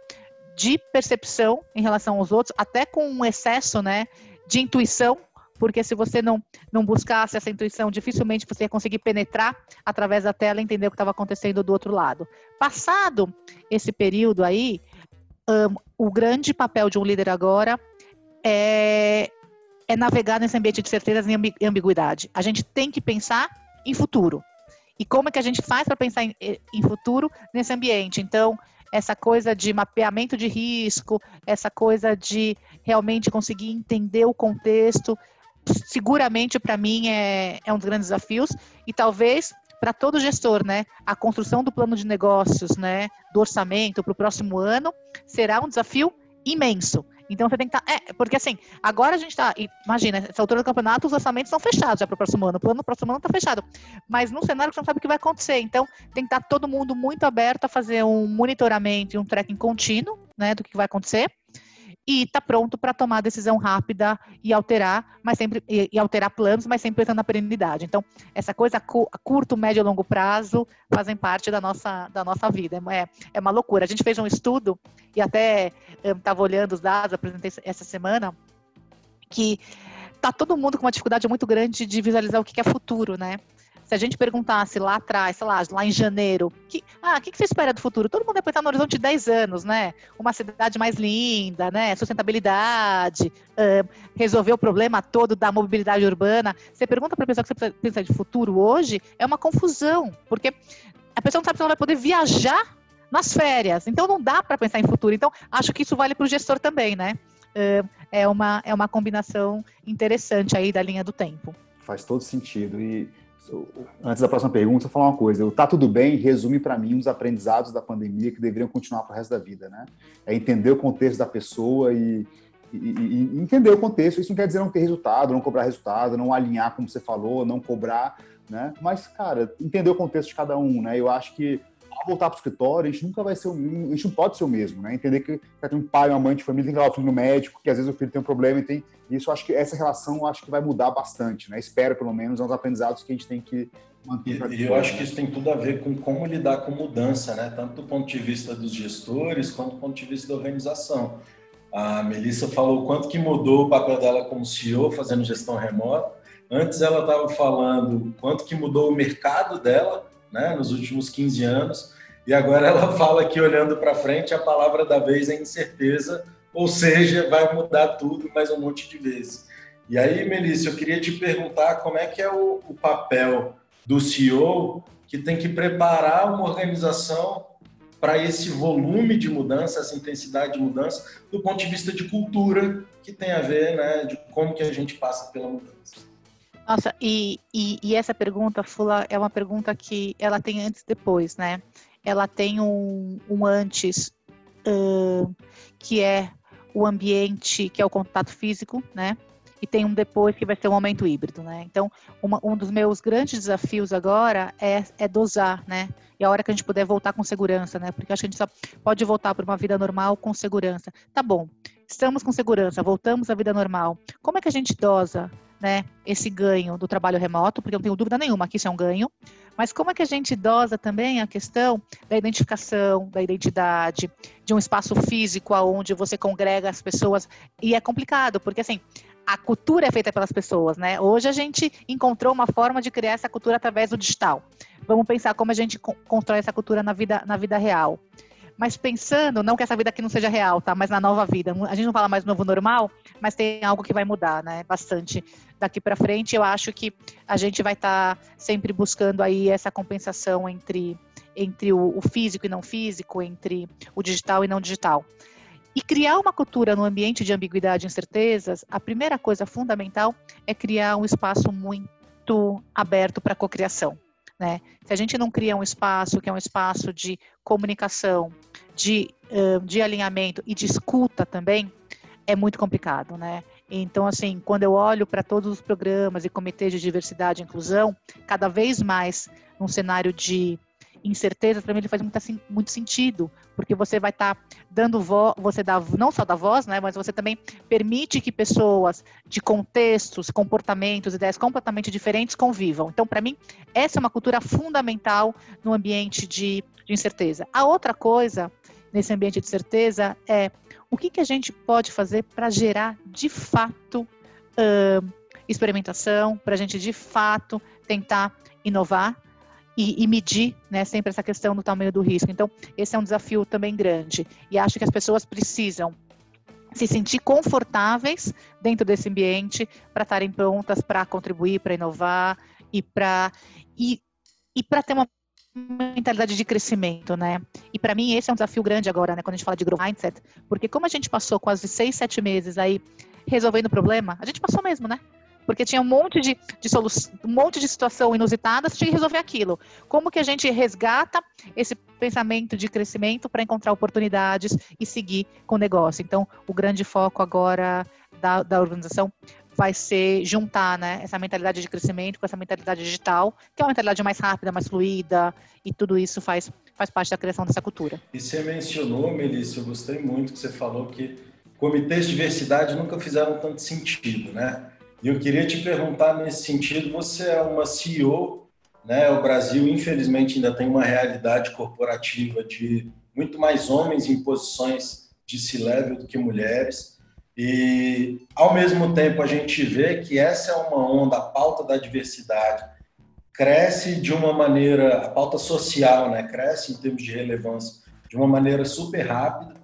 de percepção em relação aos outros, até com um excesso, né, de intuição, porque se você não, não buscasse essa intuição, dificilmente você ia conseguir penetrar através da tela e entender o que estava acontecendo do outro lado. Passado esse período aí, um, o grande papel de um líder agora é, é navegar nesse ambiente de certezas e ambiguidade. A gente tem que pensar em futuro. E como é que a gente faz para pensar em, em, futuro nesse ambiente? Então, essa coisa de mapeamento de risco, essa coisa de realmente conseguir entender o contexto, seguramente para mim é, é um dos grandes desafios. E talvez para todo gestor, né, a construção do plano de negócios, né, do orçamento para o próximo ano será um desafio imenso. Então você tem que estar. Tá, é, porque assim, agora a gente está. Imagina, essa altura do campeonato, os orçamentos são fechados já para o próximo ano. O plano do próximo ano está fechado. Mas num cenário que você não sabe o que vai acontecer. Então, tem que estar tá todo mundo muito aberto a fazer um monitoramento e um tracking contínuo né, do que vai acontecer e está pronto para tomar decisão rápida e alterar, mas sempre e, e, alterar planos, mas sempre pensando na perenidade. Então, essa coisa a curto, médio e longo prazo fazem parte da nossa, da nossa vida. É, é uma loucura. A gente fez um estudo e até estava olhando os dados, apresentei essa semana, que tá todo mundo com uma dificuldade muito grande de visualizar o que é futuro, né? Se a gente perguntasse lá atrás, sei lá, lá em janeiro, que, ah, o que, que você espera do futuro? Todo mundo vai pensar no horizonte de 10 anos, né? Uma cidade mais linda, né? Sustentabilidade, uh, resolver o problema todo da mobilidade urbana. Você pergunta para a pessoa que você pensa de futuro hoje, é uma confusão, porque a pessoa não sabe se ela vai poder viajar nas férias. Então não dá para pensar em futuro. Então acho que isso vale para o gestor também, né? É uma, é uma combinação interessante aí da linha do tempo. Faz todo sentido. E antes da próxima pergunta, eu falar uma coisa. O Tá Tudo Bem resume para mim os aprendizados da pandemia que deveriam continuar para o resto da vida, né? É entender o contexto da pessoa e, e, e, entender o contexto. Isso não quer dizer não ter resultado, não cobrar resultado, não alinhar, como você falou, não cobrar, né? Mas, cara, entender o contexto de cada um, né? Eu acho que voltar para o escritório, a gente nunca vai ser o mesmo, a gente não pode ser o mesmo, né? Entender que tem um pai, uma mãe de família, tem que levar o filho no médico, que às vezes o filho tem um problema e tem. Isso acho que essa relação eu acho que vai mudar bastante, né? Espero, pelo menos, é dos aprendizados que a gente tem que manter. E, eu acho que isso tem tudo a ver com como lidar com mudança, né? Tanto do ponto de vista dos gestores, quanto do ponto de vista da organização. A Melissa falou quanto que mudou o papel dela como CEO, fazendo gestão remota. Antes ela estava falando quanto que mudou o mercado dela, né, nos últimos 15 anos, e agora ela fala que olhando para frente a palavra da vez é incerteza, ou seja, vai mudar tudo mais um monte de vezes. E aí, Melissa, eu queria te perguntar como é que é o, o papel do CEO que tem que preparar uma organização para esse volume de mudança, essa intensidade de mudança, do ponto de vista de cultura, que tem a ver, né, de como que a gente passa pela mudança. Nossa, e, e, e, essa pergunta, Fula, é uma pergunta que ela tem antes e depois, né? Ela tem um, um antes, uh, que é o ambiente, que é o contato físico, né? e tem um depois que vai ser um aumento híbrido, né? Então, uma, um dos meus grandes desafios agora é, é dosar, né? E a hora que a gente puder voltar com segurança, né? Porque acho que a gente só pode voltar para uma vida normal com segurança. Tá bom, estamos com segurança, voltamos à vida normal. Como é que a gente dosa, né? Esse ganho do trabalho remoto? Porque eu não tenho dúvida nenhuma que isso é um ganho. Mas como é que a gente dosa também a questão da identificação, da identidade, de um espaço físico aonde você congrega as pessoas? E é complicado, porque assim, a cultura é feita pelas pessoas, né? Hoje a gente encontrou uma forma de criar essa cultura através do digital. Vamos pensar como a gente constrói essa cultura na vida, na vida real. Mas pensando, não que essa vida aqui não seja real, tá? Mas na nova vida. A gente não fala mais novo normal, mas tem algo que vai mudar, né? Bastante daqui para frente. Eu acho que a gente vai estar tá sempre buscando aí essa compensação entre, entre o, o físico e não físico, entre o digital e não digital. E criar uma cultura no ambiente de ambiguidade e incertezas, a primeira coisa fundamental é criar um espaço muito aberto para a cocriação. Né? Se a gente não cria um espaço que é um espaço de comunicação, de, de alinhamento e de escuta também, é muito complicado, né? Então, assim, quando eu olho para todos os programas e comitês de diversidade e inclusão, cada vez mais num cenário de incertezas, para mim ele faz muito, assim, muito sentido, porque você vai estar tá dando voz, você dá não só dá voz, né, mas você também permite que pessoas de contextos, comportamentos, ideias completamente diferentes convivam. Então, para mim, essa é uma cultura fundamental no ambiente de, de incerteza. A outra coisa nesse ambiente de certeza é o que, que a gente pode fazer para gerar de fato uh, experimentação, para a gente de fato tentar inovar e, e, medir né, sempre essa questão do tamanho do risco. Então, esse é um desafio também grande. E acho que as pessoas precisam se sentir confortáveis dentro desse ambiente para estarem prontas para contribuir, para inovar e para e, e para ter uma mentalidade de crescimento, né? E para mim esse é um desafio grande agora, né? Quando a gente fala de growth mindset, porque como a gente passou quase seis, sete meses aí resolvendo o problema, a gente passou mesmo, né? porque tinha um monte de, de solução, um monte de situação inusitada, você tinha que resolver aquilo. Como que a gente resgata esse pensamento de crescimento para encontrar oportunidades e seguir com o negócio? Então, o grande foco agora da, da organização vai ser juntar né, essa mentalidade de crescimento com essa mentalidade digital, que é uma mentalidade mais rápida, mais fluida, e tudo isso faz, faz parte da criação dessa cultura. E você mencionou, Melissa, eu gostei muito que você falou que comitês de diversidade nunca fizeram tanto sentido, né? E eu queria te perguntar nesse sentido, você é uma CEO, né? O Brasil infelizmente ainda tem uma realidade corporativa de muito mais homens em posições de C-level do que mulheres. E ao mesmo tempo a gente vê que essa é uma onda, a pauta da diversidade cresce de uma maneira, a pauta social, né, cresce em termos de relevância de uma maneira super rápida.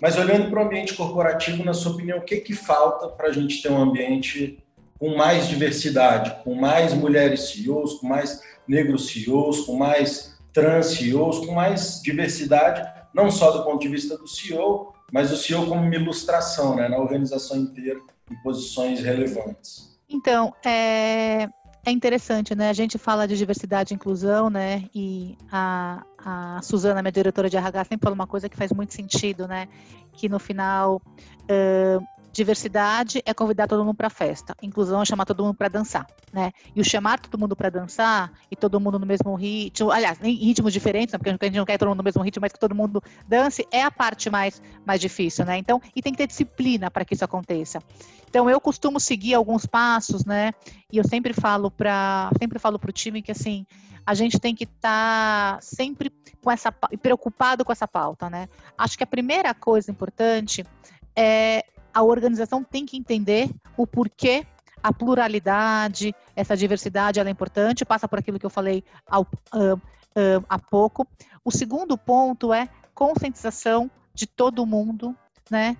Mas olhando para o ambiente corporativo, na sua opinião, o que que falta para a gente ter um ambiente com mais diversidade, com mais mulheres CEOs, com mais negros CEOs, com mais trans CEOs, com mais diversidade, não só do ponto de vista do CEO, mas o CEO como uma ilustração né, na organização inteira, em posições relevantes. Então, é, é interessante, né? A gente fala de diversidade e inclusão, né? E a, a Suzana, minha diretora de RH, sempre fala uma coisa que faz muito sentido, né? Que no final uh, Diversidade é convidar todo mundo para festa. Inclusão é chamar todo mundo para dançar, né? E o chamar todo mundo para dançar e todo mundo no mesmo ritmo, aliás, em ritmos diferentes, né? porque a gente não quer todo mundo no mesmo ritmo, mas que todo mundo dance, é a parte mais, mais difícil, né? Então, e tem que ter disciplina para que isso aconteça. Então, eu costumo seguir alguns passos, né? E eu sempre falo para, sempre falo para o time que assim, a gente tem que estar tá sempre com essa preocupado com essa pauta, né? Acho que a primeira coisa importante é a organização tem que entender o porquê a pluralidade, essa diversidade ela é importante, passa por aquilo que eu falei uh, uh, há pouco. O segundo ponto é conscientização de todo mundo, né,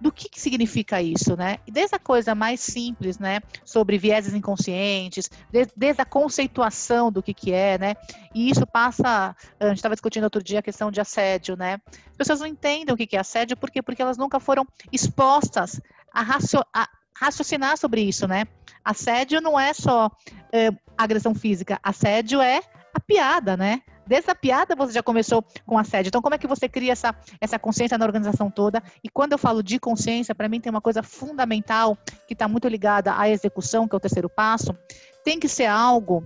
do que, que significa isso, né? Desde a coisa mais simples, né, sobre vieses inconscientes, desde, desde a conceituação do que, que é, né? E isso passa, a gente estava discutindo outro dia a questão de assédio, né? As pessoas não entendem o que, que é assédio, por quê? Porque elas nunca foram expostas a, racio, a raciocinar sobre isso, né? Assédio não é só é, agressão física, assédio é a piada, né? Desde a piada você já começou com assédio. Então, como é que você cria essa, essa consciência na organização toda? E quando eu falo de consciência, para mim tem uma coisa fundamental que está muito ligada à execução, que é o terceiro passo, tem que ser algo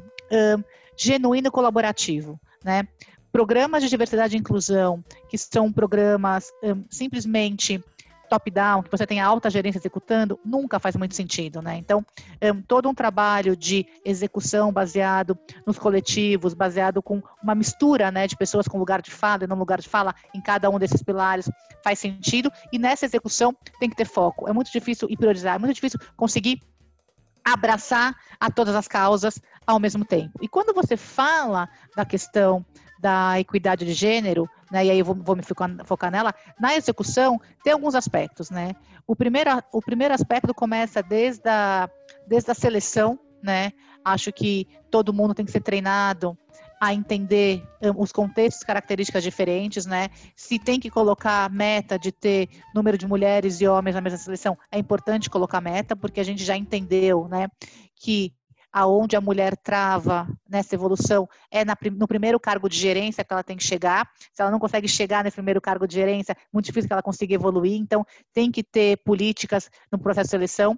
genuíno e colaborativo, né? Programas de diversidade e inclusão, que são programas simplesmente top-down, que você tem alta gerência executando, nunca faz muito sentido, né? Então, um, todo um trabalho de execução baseado nos coletivos, baseado com uma mistura, né, de pessoas com lugar de fala e não lugar de fala em cada um desses pilares faz sentido. E nessa execução tem que ter foco. É muito difícil e priorizar, é muito difícil conseguir abraçar a todas as causas ao mesmo tempo. E quando você fala da questão da equidade de gênero, né, e aí eu vou, vou me focar, focar, nela, na execução tem alguns aspectos, né? O primeiro, o primeiro aspecto começa desde a, desde a seleção, né? Acho que todo mundo tem que ser treinado a entender um, os contextos, características diferentes, né? Se tem que colocar meta de ter número de mulheres e homens na mesma seleção, é importante colocar meta, porque a gente já entendeu, né, que aonde a mulher trava nessa evolução é na, no primeiro cargo de gerência que ela tem que chegar. Se ela não consegue chegar nesse primeiro cargo de gerência, é muito difícil que ela consiga evoluir. Então, tem que ter políticas no processo de seleção.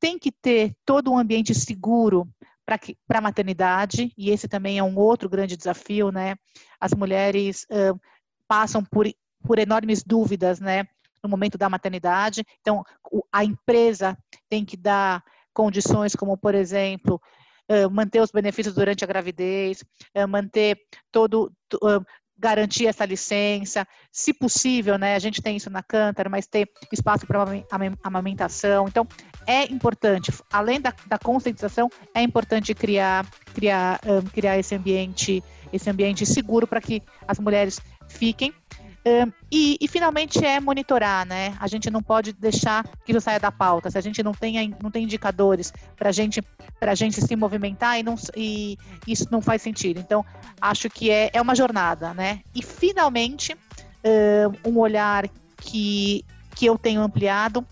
Tem que ter todo um ambiente seguro para a maternidade, e esse também é um outro grande desafio, né? As mulheres uh, passam por, por enormes dúvidas, né? No momento da maternidade. Então, a empresa tem que dar condições como, por exemplo, manter os benefícios durante a gravidez, manter todo garantir essa licença, se possível, né? A gente tem isso na Cântara, mas ter espaço para amamentação. Então, é importante, além da, da conscientização, é importante criar, criar, criar esse ambiente, esse ambiente seguro para que as mulheres fiquem. Um, e, e, finalmente é monitorar, né? A gente não pode deixar que isso saia da pauta. Se a gente não tem, não tem indicadores para gente, a gente se movimentar e, não, e isso não faz sentido. Então, acho que é, é uma jornada, né? E finalmente, um, olhar que, que eu tenho ampliado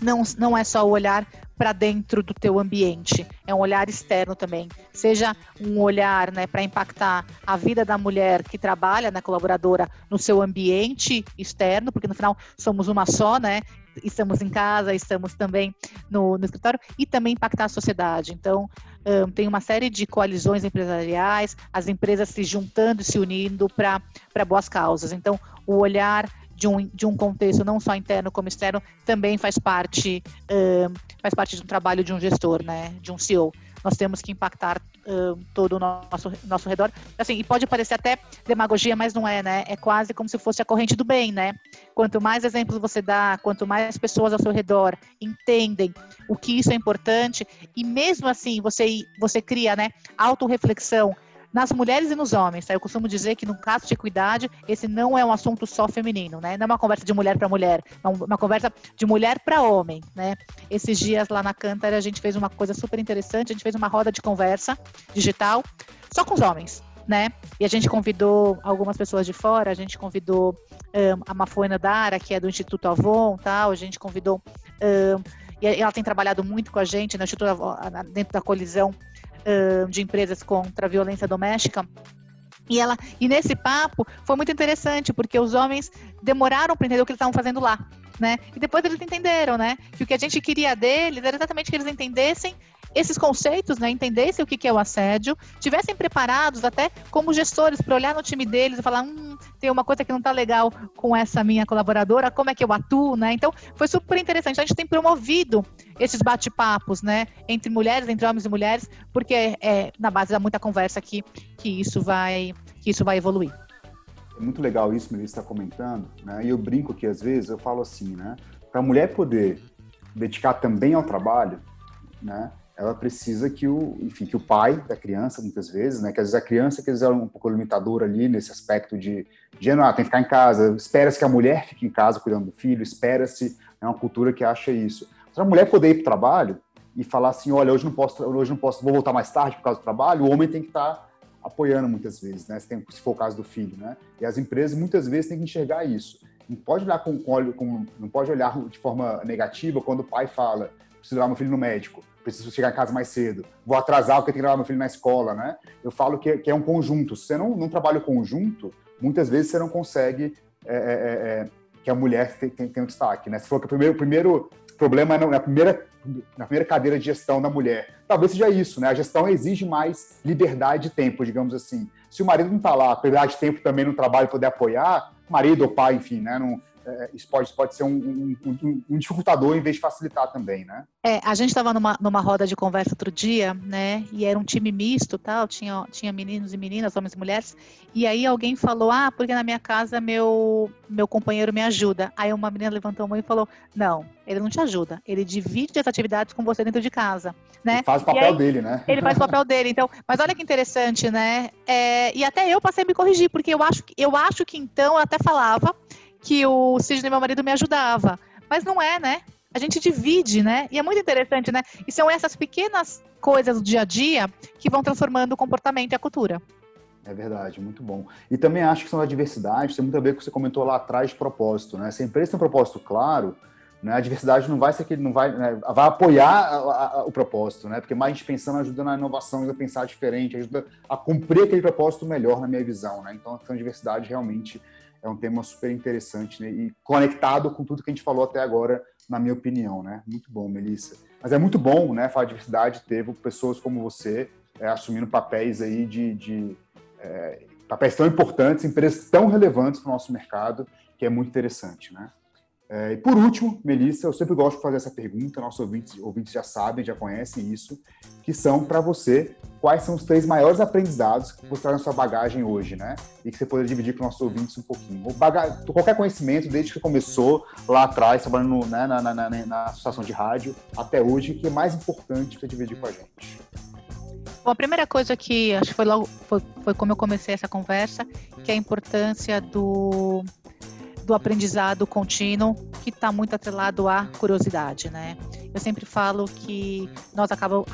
não, não é só o olhar para dentro do teu ambiente, é um olhar externo também. Seja um olhar né, para impactar a vida da mulher que trabalha na colaboradora no seu ambiente externo, porque no final somos uma só, né? Estamos em casa, estamos também no, no escritório, e também impactar a sociedade. Então, um, tem uma série de coalizões empresariais, as empresas se juntando e se unindo para boas causas. Então, o olhar de um, de um contexto não só interno como externo também faz parte uh, faz parte de um trabalho de um gestor, né, de um CEO. Nós temos que impactar uh, todo o nosso, nosso redor. Assim, e pode parecer até demagogia, mas não é, né? É quase como se fosse a corrente do bem, né? Quanto mais exemplos você dá, quanto mais pessoas ao seu redor entendem o que isso é importante, e mesmo assim você, você cria, né, autorreflexão, nas mulheres e nos homens. Tá? Eu costumo dizer que no caso de equidade, esse não é um assunto só feminino, né? Não é uma conversa de mulher para mulher, é uma conversa de mulher para homem, né? Esses dias lá na Cântara a gente fez uma coisa super interessante, a gente fez uma roda de conversa digital só com os homens. Né? E a gente convidou algumas pessoas de fora, a gente convidou um, a Mafuena Dara, que é do Instituto Avon, tal, a gente convidou um, e ela tem trabalhado muito com a gente né, dentro da colisão de empresas contra a violência doméstica. E, ela, e nesse papo foi muito interessante, porque os homens demoraram para entender o que eles estavam fazendo lá. Né? E depois eles entenderam, né? Que o que a gente queria deles era exatamente que eles entendessem esses conceitos, né, entendessem o que é o assédio, tivessem preparados até como gestores para olhar no time deles e falar, hum, tem uma coisa que não está legal com essa minha colaboradora, como é que eu atuo, né? Então, foi super interessante. A gente tem promovido esses bate-papos, né, entre mulheres, entre homens e mulheres, porque é, é na base da muita conversa que, que isso vai que isso vai evoluir. É muito legal isso, Melissa está comentando, né? E eu brinco que às vezes eu falo assim, né? Para a mulher poder dedicar também ao trabalho, né? Ela precisa que o, enfim, que o pai da criança, muitas vezes, né, que às vezes a criança, que às vezes é um pouco limitadora ali nesse aspecto de, de ah, tem que ficar em casa, espera-se que a mulher fique em casa cuidando do filho, espera-se, é uma cultura que acha isso. Se a mulher poder ir para o trabalho e falar assim, olha, hoje não posso, hoje não posso, vou voltar mais tarde por causa do trabalho, o homem tem que estar tá apoiando muitas vezes, né, se, tem, se for o caso do filho, né, e as empresas muitas vezes têm que enxergar isso. Não pode olhar com, com, com não pode olhar de forma negativa quando o pai fala, preciso levar meu filho no médico preciso chegar em casa mais cedo, vou atrasar porque tenho que levar meu filho na escola, né? Eu falo que, que é um conjunto. Se você não, não trabalha o conjunto, muitas vezes você não consegue é, é, é, é que a mulher tem, tem, um destaque, né? Se for que o primeiro, o primeiro problema é na primeira, na primeira cadeira de gestão da mulher. Talvez seja isso, né? A gestão exige mais liberdade de tempo, digamos assim. Se o marido não está lá, liberdade de tempo também no trabalho poder apoiar, marido ou pai, enfim, né? Não, é, isso pode, pode ser um, um, um, dificultador em vez de facilitar também, né? É, a gente estava numa, numa roda de conversa outro dia, né? E era um time misto, tal, tinha, tinha meninos e meninas, homens e mulheres. E aí alguém falou, ah, porque na minha casa meu, meu companheiro me ajuda. Aí uma menina levantou a mão e falou, não, ele não te ajuda, ele divide as atividades com você dentro de casa, né? Ele faz o papel aí, dele, né? Ele faz o papel dele, então. Mas olha que interessante, né? É, e até eu passei a me corrigir, porque eu acho, eu acho que então eu até falava que o Sidney, meu marido, me ajudava. Mas não é, né? A gente divide, né? E é muito interessante, né? E são essas pequenas coisas do dia a dia que vão transformando o comportamento e a cultura. É verdade, muito bom. E também acho que são a diversidade tem muito a ver com o que você comentou lá atrás de propósito, né? Se a empresa tem um propósito claro, né, a diversidade não vai ser que não vai, né, vai apoiar a, a, o propósito, né? Porque mais gente pensando ajuda na inovação, ajuda a pensar diferente, ajuda a cumprir aquele propósito melhor na minha visão, né? Então a diversidade realmente é um tema super interessante né? e conectado com tudo que a gente falou até agora, na minha opinião, né? Muito bom, Melissa. Mas é muito bom, né, falar de diversidade, ter pessoas como você é, assumindo papéis aí de, de é, papéis tão importantes, empresas tão relevantes para o nosso mercado, que é muito interessante, né? É, e por último, Melissa, eu sempre gosto de fazer essa pergunta, nossos ouvintes, ouvintes já sabem, já conhecem isso, que são para você, quais são os três maiores aprendizados que você traz na sua bagagem hoje, né? E que você poderia dividir com nossos ouvintes um pouquinho. Qualquer conhecimento, desde que começou lá atrás, trabalhando né, na, na, na, na, associação de rádio, até hoje, que é mais importante para dividir com a gente. Bom, a primeira coisa que acho que foi logo foi, foi como eu comecei essa conversa, que é a importância do do aprendizado contínuo, que está muito atrelado à curiosidade, né? Eu sempre falo que nós acabamos,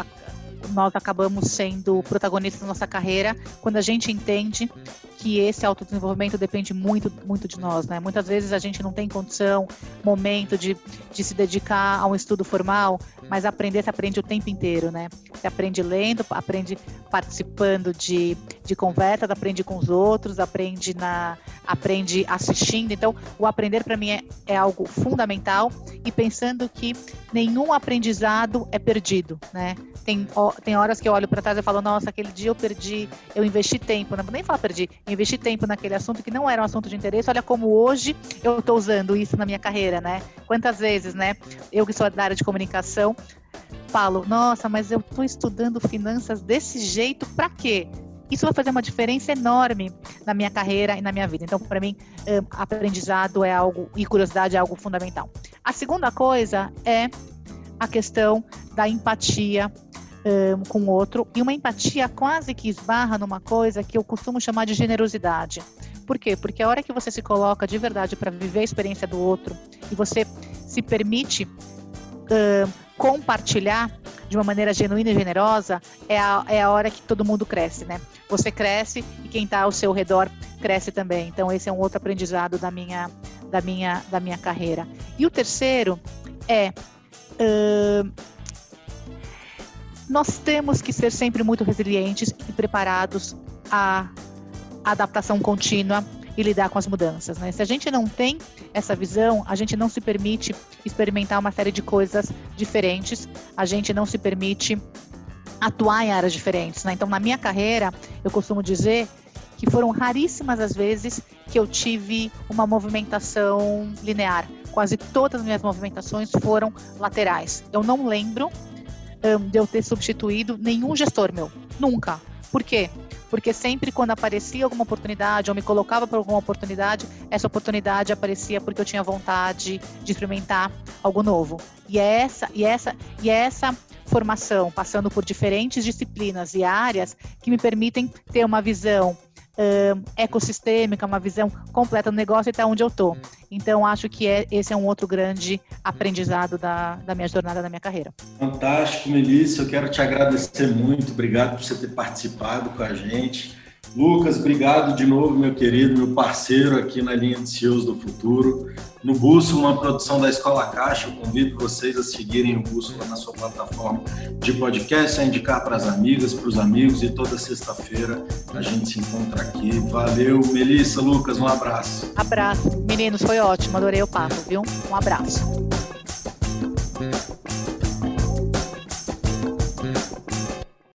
nós acabamos sendo protagonistas da nossa carreira quando a gente entende que esse autodesenvolvimento depende muito, muito de nós, né? Muitas vezes a gente não tem condição, momento de, de se dedicar a um estudo formal, mas aprender se aprende o tempo inteiro, né? Você aprende lendo, aprende participando de, de conversas, aprende com os outros, aprende na aprende assistindo. Então, o aprender para mim é, é algo fundamental e pensando que nenhum aprendizado é perdido, né? Tem, tem horas que eu olho para trás e falo, nossa, aquele dia eu perdi, eu investi tempo, não nem falar perdi, investi tempo naquele assunto que não era um assunto de interesse. Olha como hoje eu estou usando isso na minha carreira, né? Quantas vezes, né? Eu que sou da área de comunicação, falo, nossa, mas eu estou estudando finanças desse jeito para quê? Isso vai fazer uma diferença enorme na minha carreira e na minha vida. Então, para mim, um, aprendizado é algo e curiosidade é algo fundamental. A segunda coisa é a questão da empatia um, com o outro e uma empatia quase que esbarra numa coisa que eu costumo chamar de generosidade. Por quê? Porque a hora que você se coloca de verdade para viver a experiência do outro e você se permite uh, compartilhar de uma maneira genuína e generosa, é a, é a hora que todo mundo cresce, né? Você cresce e quem está ao seu redor cresce também. Então esse é um outro aprendizado da minha, da minha, da minha carreira. E o terceiro é nós temos que ser sempre muito resilientes e preparados à adaptação contínua e lidar com as mudanças. Né? Se a gente não tem essa visão, a gente não se permite experimentar uma série de coisas diferentes, a gente não se permite atuar em áreas diferentes. Né? Então, na minha carreira, eu costumo dizer que foram raríssimas as vezes que eu tive uma movimentação linear. Quase todas as minhas movimentações foram laterais. Eu não lembro um, de eu ter substituído nenhum gestor meu. Nunca. Por quê? Porque sempre quando aparecia alguma oportunidade, ou me colocava para alguma oportunidade, essa oportunidade aparecia porque eu tinha vontade de experimentar algo novo. E é essa, e essa, e é essa formação, passando por diferentes disciplinas e áreas, que me permitem ter uma visão um, ecossistêmica, uma visão completa do negócio e até onde eu estou. Então, acho que é, esse é um outro grande aprendizado da, da minha jornada, da minha carreira. Fantástico, Melissa. Eu quero te agradecer muito. Obrigado por você ter participado com a gente. Lucas, obrigado de novo, meu querido, meu parceiro aqui na linha de CEOs do Futuro. No Bússola, uma produção da Escola Caixa, eu convido vocês a seguirem o Bússola na sua plataforma de podcast, a indicar para as amigas, para os amigos e toda sexta-feira a gente se encontra aqui. Valeu, Melissa, Lucas, um abraço. Abraço. Meninos, foi ótimo, adorei o papo, viu? Um abraço.